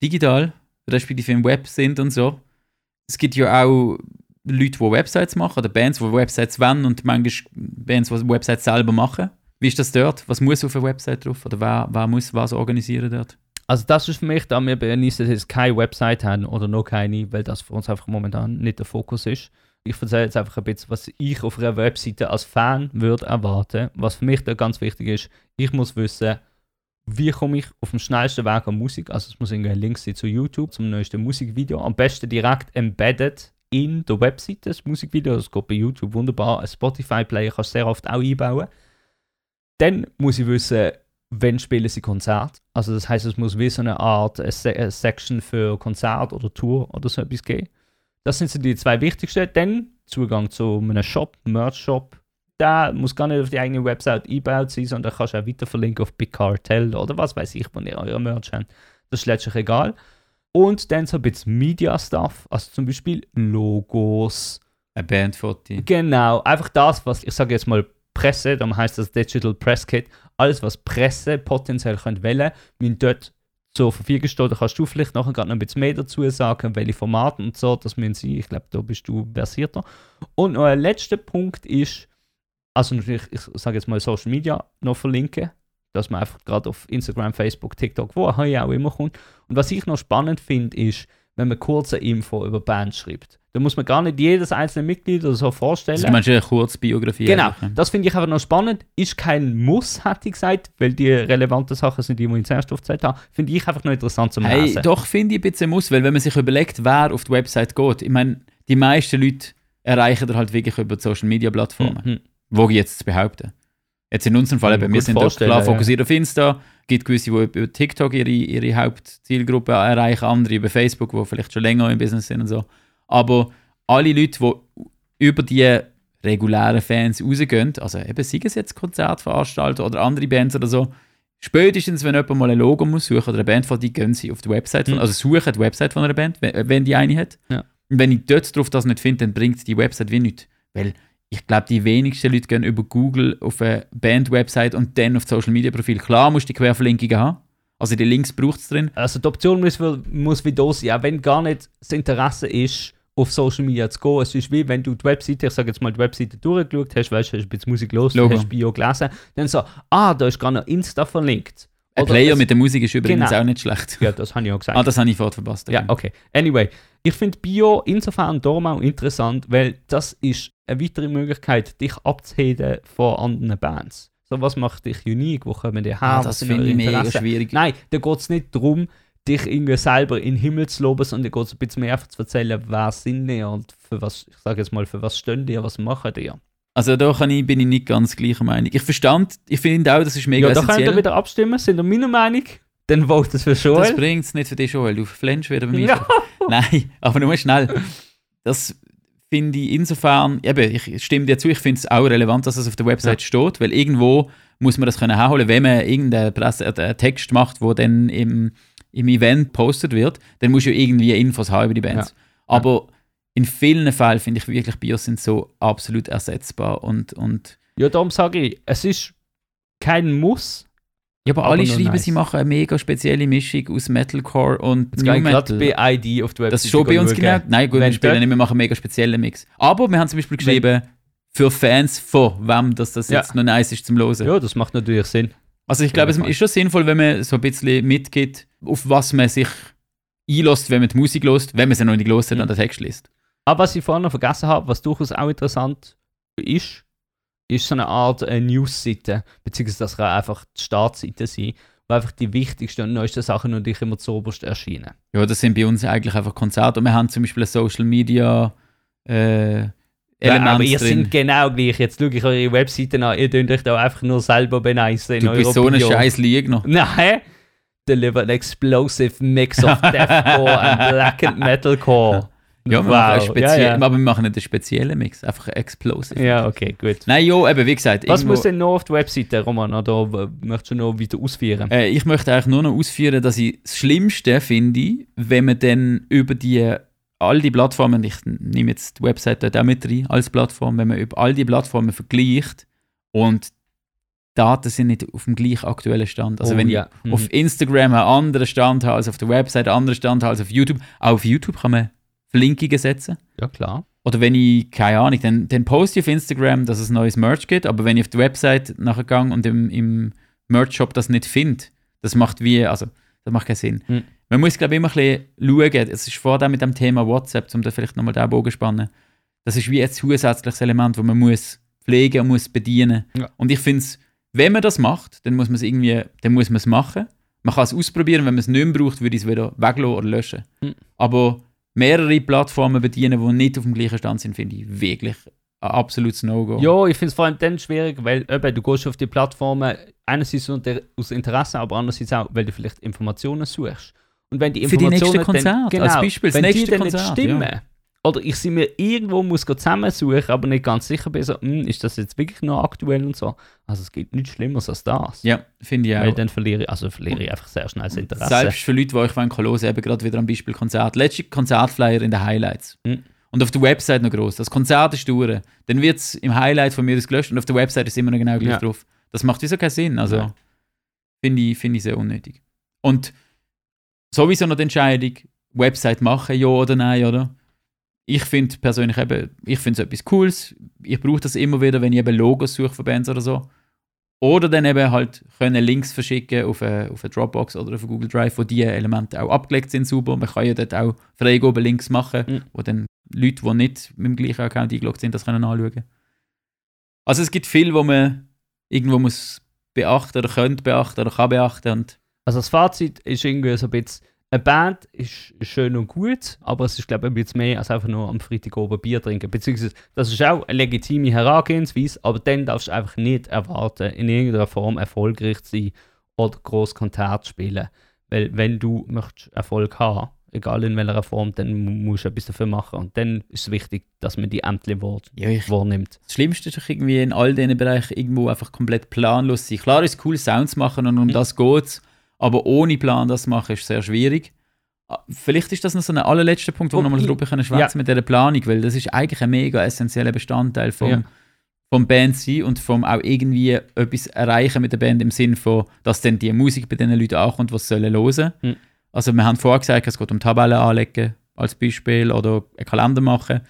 S3: digital, respektive im Web sind und so, es gibt ja auch Leute, die Websites machen oder Bands, die Websites wollen und manchmal Bands, die Websites selber machen. Wie ist das dort? Was muss auf einer Website drauf? Oder wer, wer muss was organisieren dort?
S2: Also das ist für mich, da wir bei jetzt keine Website haben oder noch keine, weil das für uns einfach momentan nicht der Fokus ist. Ich erzähle jetzt einfach ein bisschen, was ich auf einer Webseite als Fan würde erwarten. Was für mich da ganz wichtig ist, ich muss wissen, wie komme ich auf dem schnellsten Weg an Musik. Also es muss irgendwie ein Link sein zu YouTube, zum neuesten Musikvideo. Am besten direkt embedded in der Webseite, das Musikvideo. Das geht bei YouTube wunderbar. Ein Spotify-Player kannst du sehr oft auch einbauen. Dann muss ich wissen, wenn spielen sie Konzert. Also das heißt, es muss wie so eine Art eine Se eine Section für Konzert oder Tour oder so etwas geben. Das sind so die zwei wichtigsten. Dann Zugang zu einem Shop, Merch-Shop. Da muss gar nicht auf die eigene Website eingebaut sein, sondern kannst du auch weiter verlinken auf Big Cartel oder was weiß ich, wo ihr euer Merch habt. Das ist letztlich egal. Und dann so ein bisschen Media-Stuff, also zum Beispiel Logos,
S3: Ein Bandfoto.
S2: Genau, einfach das, was ich sage jetzt mal Presse, dann heißt das Digital Press Kit, alles was Presse potenziell könnt wählen, müssen dort zur Verfügung stehen. Da kannst du vielleicht nachher gerade noch ein bisschen mehr dazu sagen, welche Formate und so, das müssen sie. Ich glaube, da bist du versierter. Und noch ein letzter Punkt ist, also natürlich, ich sage jetzt mal Social Media noch verlinken, dass man einfach gerade auf Instagram, Facebook, TikTok, wo auch immer kommt. Und was ich noch spannend finde, ist, wenn man kurze Info über Bands schreibt. Da muss man gar nicht jedes einzelne Mitglied oder so vorstellen.
S3: Also meinst du eine Kurzbiografie?
S2: Genau,
S3: eigentlich?
S2: das finde ich einfach noch spannend. Ist kein Muss, hätte ich gesagt, weil die relevanten Sachen sind die, die ich zuerst aufgezählt habe. Finde ich einfach noch interessant zum
S3: Hey,
S2: Lesen.
S3: doch finde ich ein bisschen muss, weil wenn man sich überlegt, wer auf die Website geht, ich meine, die meisten Leute erreichen halt wirklich über die Social Media Plattformen.
S2: Mhm.
S3: Ich jetzt zu behaupten. Jetzt in unserem Fall, eben,
S2: mir
S3: wir sind da
S2: vorstellen,
S3: klar
S2: ja.
S3: fokussiert auf Insta, gibt gewisse, die über TikTok ihre, ihre Hauptzielgruppe erreichen, andere über Facebook, die vielleicht schon länger im Business sind und so. Aber alle Leute, die über die regulären Fans rausgehen, also eben sei es jetzt Konzertveranstalter oder andere Bands oder so, spätestens wenn jemand mal ein Logo muss suchen oder eine Band von die gehen sie auf die Website, von,
S2: Mhm.
S3: also suchen die Website von einer Band, wenn, die eine hat.
S2: Ja.
S3: Und wenn ich dort drauf das nicht finde, dann bringt die Website wie nichts. Weil ich glaube, die wenigsten Leute gehen über Google auf eine Band-Website und dann auf das Social-Media-Profil. Klar musst du die Querverlinkungen haben. Also die Links braucht es drin.
S2: Also die Option muss, muss wie da sein, auch wenn gar nicht das Interesse ist, auf Social Media zu gehen. Es ist wie wenn du die Webseite, ich sage jetzt mal, die Webseite durchgeschaut hast, weißt du, hast ein bisschen Musik los,
S3: Logo.
S2: hast Bio gelesen, dann so, ah, da ist gerade noch Insta verlinkt.
S3: Ein
S2: Oder
S3: Player
S2: es-
S3: mit der Musik ist übrigens
S2: Genau.
S3: auch nicht schlecht.
S2: Ja, das habe ich auch gesagt.
S3: Ah, das habe ich vorher verpasst.
S2: Ja, okay. Anyway, ich finde Bio insofern darum auch interessant, weil das ist eine weitere Möglichkeit, dich abzuheben von anderen Bands. So, was macht dich unique? Wo kommen die her?
S3: Ah, das finde ich mega schwierig.
S2: Nein, da geht es nicht darum, dich irgendwie selber in den Himmel zu loben, sondern da es ein bisschen mehr einfach zu erzählen, wer sind die und für was, ich sage jetzt mal, für was stehen die, was machen die.
S3: Also da kann ich, bin ich nicht ganz gleicher Meinung. Ich verstand, ich finde auch, das ist mega
S2: Ja, da könnt
S3: essentiell.
S2: ihr wieder abstimmen, sind ihr meiner Meinung? Dann votet für
S3: das
S2: Joel.
S3: bringt es nicht für dich, Joel. Du flänzt wieder bei mir.
S2: Ja.
S3: Nein, aber nur schnell. Das finde ich insofern, eben, ich stimme dir zu, ich finde es auch relevant, dass es auf der Website steht, weil irgendwo muss man das können herholen, wenn man irgendeinen Presse, äh, Text macht, wo dann im, im Event postet wird, dann muss du ja irgendwie Infos haben über die Bands. Aber in vielen Fällen finde ich wirklich, Bios sind so absolut ersetzbar und, und
S2: Ja, darum sage ich, es ist kein Muss.
S3: ja, aber,
S2: Aber
S3: alle schreiben,
S2: nice.
S3: sie machen eine mega spezielle Mischung aus Metalcore und
S2: Jetzt
S3: New Metal.
S2: bei ID auf die Website.
S3: Das ist schon bei uns genau. Nein, gut,
S2: Wenn
S3: wir spielen nicht, wir machen einen mega speziellen Mix. Aber wir haben zum Beispiel geschrieben, für Fans von wem dass das
S2: Ja.
S3: jetzt noch nice ist zum Hören.
S2: Ja, das macht natürlich Sinn.
S3: Also ich glaube, es ist schon sinnvoll, wenn man so ein bisschen mitgibt, auf was man sich einlässt, wenn man die Musik lost, wenn man sie noch nicht gelost hat
S2: Mhm.
S3: und den Text liest.
S2: Aber was ich vorhin noch vergessen habe, was durchaus auch interessant ist, ist so eine Art äh, News-Seite, beziehungsweise das kann einfach die Startseite sein, wo einfach die wichtigsten und neuesten Sachen und dich immer zuoberst erscheinen.
S3: Ja, das sind bei uns eigentlich einfach Konzerte. Und wir haben zum Beispiel ein Social Media äh,
S2: Ja,
S3: Element
S2: aber ihr
S3: drin.
S2: seid genau gleich. Jetzt schaue ich eure Webseiten an, ihr könnt euch da einfach nur selber beneisen
S3: Du bist so ein scheiß Lügner.
S2: Nein! Deliver an explosive mix of deathcore and black and metalcore.
S3: Ja,
S2: wow.
S3: speziell-
S2: ja, ja.
S3: aber wir machen nicht einen speziellen Mix, einfach explosive.
S2: ja, okay, gut.
S3: Nein, jo, eben, wie gesagt.
S2: Was muss denn noch auf die Webseite, Roman? Oder möchtest du noch weiter ausführen?
S3: Äh, ich möchte eigentlich nur noch ausführen, dass ich das Schlimmste finde, wenn man dann über die all die Plattformen, ich nehme jetzt die Website dort auch mit rein als Plattform, wenn man über all die Plattformen vergleicht und Daten sind nicht auf dem gleich aktuellen Stand. Also
S2: Oh,
S3: wenn
S2: ja.
S3: ich
S2: Mhm.
S3: auf Instagram einen anderen Stand habe als auf der Website, einen anderen Stand habe als auf YouTube, auch auf YouTube kann man Verlinkungen setzen.
S2: Ja, klar.
S3: Oder wenn ich, keine Ahnung, dann, dann poste ich auf Instagram, dass es neues Merch gibt, aber wenn ich auf die Website nachher gehe und im, im Merch-Shop das nicht finde, das macht wie, also, das macht keinen Sinn.
S2: Hm.
S3: Man muss, glaube ich, immer ein bisschen schauen, es ist vor allem mit dem Thema WhatsApp, um da vielleicht nochmal den Bogen zu spannen, das ist wie ein zusätzliches Element, das man muss pflegen und muss bedienen.
S2: Ja.
S3: Und ich finde es, wenn man das macht, dann muss man es irgendwie, dann muss man es machen. Man kann es ausprobieren, wenn man es nicht mehr braucht, würde ich es wieder weglassen oder löschen.
S2: Hm.
S3: Aber mehrere Plattformen bedienen, die nicht auf dem gleichen Stand sind, finde ich wirklich ein absolutes No-Go.
S2: Ja, ich finde es vor allem dann schwierig, weil eben, du gehst auf die Plattformen einerseits aus Interesse, aber andererseits auch, weil du vielleicht Informationen suchst. Und wenn die
S3: Für die
S2: Informationen
S3: nächsten Konzerte,
S2: dann, genau,
S3: als Beispiel, das
S2: wenn
S3: nächste
S2: die dann
S3: Konzert,
S2: nicht stimmen,
S3: ja.
S2: Oder ich sie mir irgendwo muss zusammensuchen, aber nicht ganz sicher bin, so, hm, ist das jetzt wirklich noch aktuell und so. Also es gibt nichts Schlimmeres als das.
S3: Ja, finde ich
S2: Weil
S3: auch.
S2: dann verliere ich, also verliere ich einfach sehr schnell das Interesse.
S3: Selbst für Leute, die euch hören wollen, eben gerade wieder am Beispiel Konzert. Letzte Konzertflyer in den Highlights.
S2: Mhm.
S3: Und auf der Website noch groß. Das Konzert ist durch. Dann wird es im Highlight von mir das gelöscht und auf der Website ist immer noch genau gleich
S2: Ja.
S3: drauf. Das macht wieso keinen Sinn. Also
S2: Nein.
S3: finde ich, finde ich sehr unnötig. Und sowieso noch die Entscheidung, Website machen, ja oder nein, oder? Ich finde persönlich eben, ich finde es etwas Cooles. Ich brauche das immer wieder, wenn ich eben Logos suche von Bands oder so. Oder dann eben halt können Links verschicken auf eine, auf eine Dropbox oder auf Google Drive, wo die Elemente auch abgelegt sind sauber. Man kann ja dort auch Freigabe Links machen,
S2: Mhm.
S3: wo dann Leute, die nicht mit dem gleichen Account eingeloggt sind, das können anschauen. Also es gibt viel, wo man irgendwo muss beachten oder könnte beachten oder kann beachten und
S2: Also das Fazit ist irgendwie so ein bisschen, eine Band ist schön und gut, aber es ist, glaube ich, ein bisschen mehr als einfach nur am Freitag oben Bier trinken. Beziehungsweise, das ist auch eine legitime Herangehensweise, aber dann darfst du einfach nicht erwarten, in irgendeiner Form erfolgreich zu sein oder groß Konzert spielen. Weil, wenn du möchtest Erfolg haben egal in welcher Form, dann mu- musst du etwas dafür machen. Und dann ist es wichtig, dass man die Ämter wahr,
S3: Ja,
S2: wahrnimmt.
S3: das Schlimmste ist doch irgendwie in all diesen Bereichen irgendwo einfach komplett planlos sein. Klar ist es cool, Sounds machen und um
S2: Mhm.
S3: das geht aber ohne Plan das machen ist sehr schwierig. Ah, Vielleicht ist das noch so ein allerletzter Punkt, wo wir nochmal drüber können schwätzen mit dieser Planung, weil das ist eigentlich ein mega essentieller Bestandteil vom,
S2: Ja.
S3: vom Band sein und vom auch irgendwie etwas erreichen mit der Band im Sinn von, dass dann die Musik bei den Leuten ankommt, was sie sollen hören.
S2: Mhm.
S3: Also wir haben vorher gesagt, es geht um Tabellen anlegen als Beispiel oder einen Kalender machen.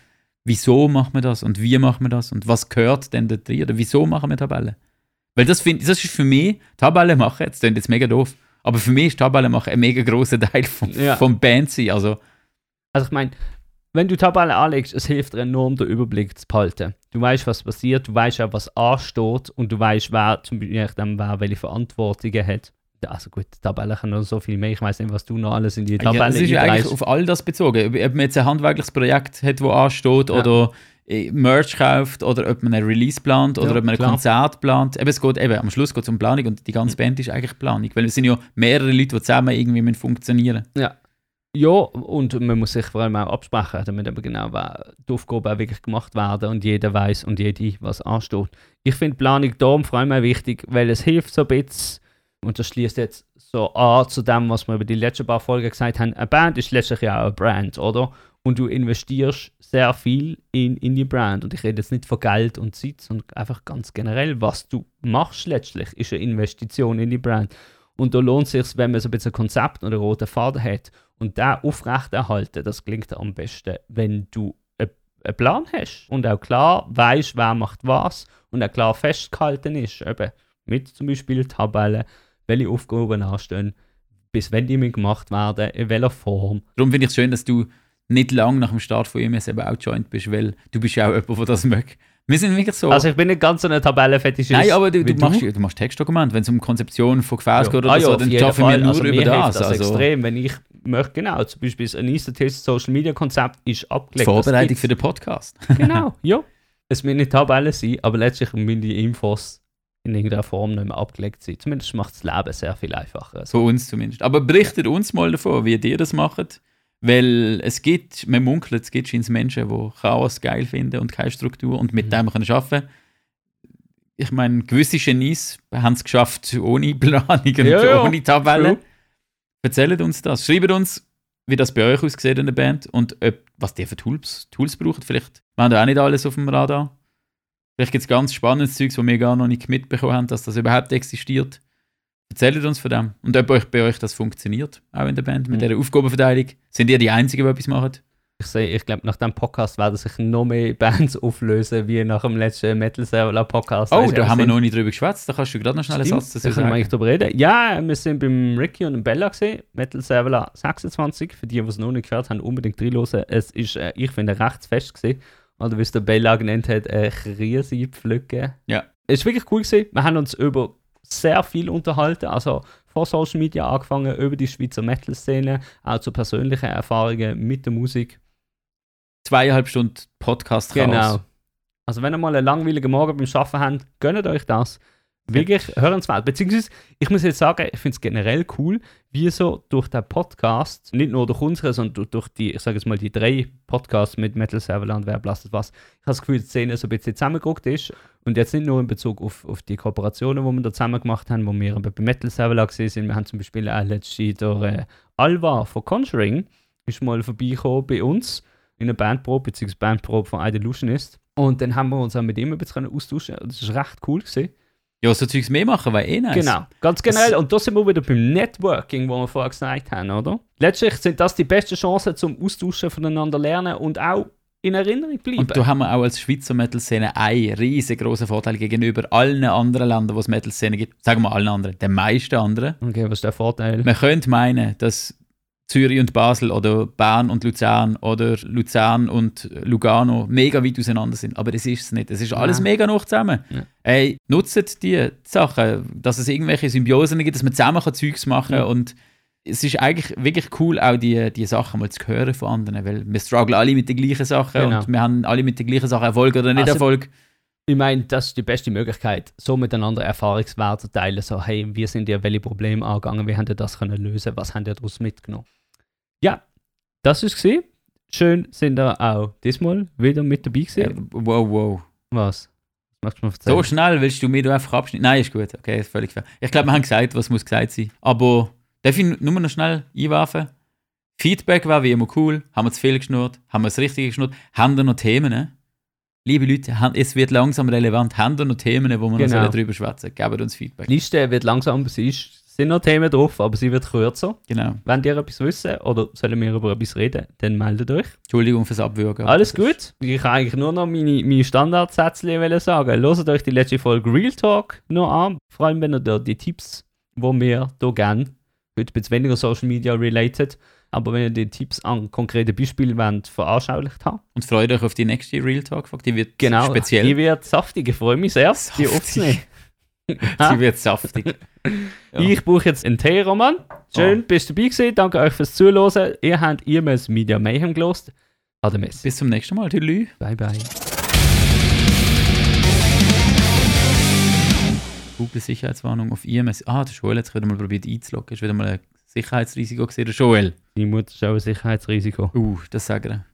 S3: Wieso macht man das und wie macht man das und was gehört denn da drin oder wieso machen wir Tabellen? Weil das, find, das ist für mich, Tabellen machen, das klingt jetzt mega doof, aber für mich ist Tabellen machen ein mega grosser Teil vom,
S2: Ja.
S3: vom Band sein. Also
S2: Also ich meine, wenn du Tabellen anlegst, es hilft dir enorm, den Überblick zu behalten. Du weißt, was passiert, du weißt auch, was ansteht und du weißt, wer zum Beispiel wer welche Verantwortungen hat. Also gut, die Tabelle kann noch so viel mehr. Ich weiß nicht, was du noch alles in die Tabelle
S3: Ja, es ist ja eigentlich auf all das bezogen. Ob man jetzt ein handwerkliches Projekt hat, das ansteht,
S2: Ja.
S3: oder Merch kauft, oder ob man ein Release plant, oder
S2: Ja,
S3: ob man ein
S2: klar.
S3: Konzert plant. Eben, es geht eben, am Schluss geht es um Planung und die ganze Band ist eigentlich Planung. Weil es sind ja mehrere Leute, die zusammen irgendwie müssen funktionieren
S2: Ja, und man muss sich vor allem auch absprechen, damit eben genau die Aufgaben auch wirklich gemacht werden und jeder weiß und jede, was ansteht. Ich finde Planung darum vor allem auch wichtig, weil es hilft so ein bisschen, und das schließt jetzt so an zu dem, was wir über die letzten paar Folgen gesagt haben, eine Band ist letztlich ja auch eine Brand, oder? Und du investierst sehr viel in, in die Brand. Und ich rede jetzt nicht von Geld und Zeit, sondern einfach ganz generell, was du machst letztlich, ist eine Investition in die Brand. Und da lohnt es sich, wenn man so ein bisschen ein Konzept oder einen roten Faden hat und da aufrechterhalten, das klingt am besten, wenn du einen Plan hast und auch klar weißt, wer macht was und auch klar festgehalten ist, eben mit zum Beispiel Tabellen, welche Aufgaben anstehen, bis wenn die gemacht werden, in welcher Form.
S3: Darum finde ich es schön, dass du nicht lange nach dem Start von EMS eben auch joint bist, weil du bist ja auch jemand, der das mag. Wir sind wirklich so...
S2: Also ich bin nicht ganz so eine Tabellenfetischist.
S3: Nein, aber du,
S2: wie
S3: du, machst, du machst Textdokumente, wenn es um Konzeption von Gefäß geht oder
S2: ah, ja,
S3: so, dann schaffen wir nur
S2: also
S3: über das.
S2: das
S3: Also,
S2: extrem, wenn ich möchte, genau, zum Beispiel das Anissa Test Social Media Konzept ist abgelegt.
S3: Vorbereitung für den Podcast.
S2: Genau, ja. Es müssen nicht Tabellen sein, aber letztlich müssen die Infos in irgendeiner Form nicht mehr abgelegt sein. Zumindest macht das Leben sehr viel einfacher.
S3: Von uns zumindest. Aber berichtet uns mal davon, wie ihr das macht. Weil es gibt, man munkelt, es gibt scheinbar Menschen, die Chaos geil finden und keine Struktur und mit
S2: Mhm.
S3: dem können arbeiten Ich meine, gewisse Genies haben es geschafft ohne Planung und
S2: Ja,
S3: ohne Tabellen.
S2: True.
S3: Erzählt uns das. Schreibt uns, wie das bei euch aussieht in der Band und ob, was die für Tools, Tools braucht. Vielleicht haben wir auch nicht alles auf dem Radar. Vielleicht gibt es ganz spannendes Zeugs, wo wir gar noch nicht mitbekommen haben, dass das überhaupt existiert. Erzählt uns von dem. Und ob euch bei euch das funktioniert, auch in der Band, mit
S2: Mhm.
S3: dieser Aufgabenverteilung. Sind ihr die Einzigen, die etwas machen?
S2: Ich, sehe, ich glaube, nach dem Podcast werden sich noch mehr Bands auflösen, wie nach dem letzten Metal Server Podcast.
S3: Oh,
S2: Weißt
S3: da
S2: wir
S3: haben wir noch nicht drüber geschwätzt. Da kannst du gerade noch schnell einen Satz
S2: da
S3: dazu
S2: können wir eigentlich
S3: sagen.
S2: drüber reden. Ja, wir sind beim Ricky und dem Bella gesehen, Metal Server 26. Für die, die es noch nicht gehört haben, unbedingt reinhören. Es ist, äh, ich finde, recht fest gesehen. Oder wie es der Bella genannt hat, äh, Krise pflücken.
S3: Ja.
S2: Es ist wirklich cool gesehen. Wir haben uns über sehr viel unterhalten. Also von Social Media angefangen, über die Schweizer Metal-Szene, auch zu persönlichen Erfahrungen mit der Musik.
S3: Zweieinhalb Stunden Podcast
S2: Genau. Also wenn ihr mal einen langweiligen Morgen beim Arbeiten habt, gönnt euch das. Wirklich hörenswert. Beziehungsweise, ich muss jetzt sagen, ich finde es generell cool, wie so durch den Podcast, nicht nur durch unsere, sondern durch, die, ich sage jetzt mal, die drei Podcasts mit Metal Serverland, wer blastet was. Ich habe das Gefühl, die Szene so ein bisschen zusammengerückt ist. Und jetzt nicht nur in Bezug auf, auf die Kooperationen, die wir da zusammen gemacht haben, wo wir bei Metal Serverland gesehen sind. Wir haben zum Beispiel auch letztens durch äh, Alva von Conjuring ist mal vorbeigekommen bei uns in einer Bandprobe, beziehungsweise Bandprobe von Illusionist. Und dann haben wir uns auch mit ihm ein bisschen austauschen. Das ist recht cool gewesen.
S3: Ja, so Zeugs mehr machen, weil eh nice.
S2: Genau, ganz generell. Und da sind wir wieder beim Networking, wo wir vorher gesagt haben, oder? Letztlich sind das die besten Chancen zum Austauschen voneinander lernen und auch in Erinnerung bleiben.
S3: Und da haben wir auch als Schweizer Metal-Szene einen riesengroßen Vorteil gegenüber allen anderen Ländern, wo es Metal-Szene gibt. Sagen wir allen anderen, den meisten anderen.
S2: okay, was ist der Vorteil?
S3: Man könnte meinen, dass Zürich und Basel oder Bern und Luzern oder Luzern und Lugano mega weit auseinander sind. Aber das ist es nicht. Es ist alles
S2: Nein.
S3: mega noch zusammen.
S2: Ja.
S3: Ey, nutzt die Sachen, dass es irgendwelche Symbiosen gibt, dass man zusammen kann Zeugs machen
S2: Ja.
S3: und es ist eigentlich wirklich cool, auch die, die Sachen mal zu hören von anderen, weil wir strugglen alle mit den gleichen Sachen
S2: Genau.
S3: und wir haben alle mit den gleichen Sachen Erfolg oder nicht
S2: Also-
S3: Erfolg.
S2: Ich meine, das ist die beste Möglichkeit, so miteinander Erfahrungswerte zu teilen. So, hey, wie sind ihr welche Probleme angegangen? Wie habt ihr das können lösen? Was habt ihr daraus mitgenommen? Ja, das ist es. Schön sind ihr auch diesmal wieder mit dabei
S3: Äh,
S2: gewesen.
S3: wow, wow.
S2: Was?
S3: So schnell willst du mir du einfach abschneiden? Nein, ist gut. Okay, ist völlig fair. Ich glaube, wir haben gesagt, was muss gesagt sein. Aber darf ich nur noch schnell einwerfen? Feedback war wie immer cool. Haben wir zu viel geschnurrt? Haben wir das Richtige geschnurrt? Haben wir noch Themen? Ne? Liebe Leute, es wird langsam relevant. Haben wir noch Themen, wo wir
S2: Genau.
S3: noch drüber schwätzen Gebt uns Feedback.
S2: Die Liste wird langsam, sie ist, sind noch Themen drauf, aber sie wird kürzer.
S3: Genau.
S2: Wenn ihr etwas wissen oder sollen wir über etwas reden, dann meldet euch.
S3: Entschuldigung fürs Abwürgen.
S2: Alles gut. Ich kann eigentlich nur noch meine, meine Standardsätze sagen. Hört euch die letzte Folge Real Talk noch an. Vor allem, wenn ihr da die Tipps, die wir hier gerne, heute ein bisschen weniger Social Media related, aber wenn ihr die Tipps an konkreten Beispielen wollt, veranschaulicht haben.
S3: Und freut euch auf die nächste Real Talk. Folge. Die wird
S2: Genau.
S3: speziell.
S2: Die wird saftig. Ich freue mich sehr, die
S3: Saftig.
S2: aufzunehmen.
S3: Die wird saftig. Ja.
S2: Ich brauche jetzt einen Tee, Roman. Schön,
S3: Ah.
S2: bist du dabei gewesen. Danke euch fürs Zuhören. Ihr habt EMS Media Mayhem gelost. Ade Messi.
S3: Bis zum nächsten Mal. Tschüss.
S2: Bye, bye.
S3: Google Sicherheitswarnung auf IMS. Ah, der Joel hat sich wieder mal probiert einzuloggen. Ist wieder mal ein Sicherheitsrisiko gesehen, der Joel.
S2: Deine Mutter ist auch ein Sicherheitsrisiko.
S3: Uh, das sagen wir.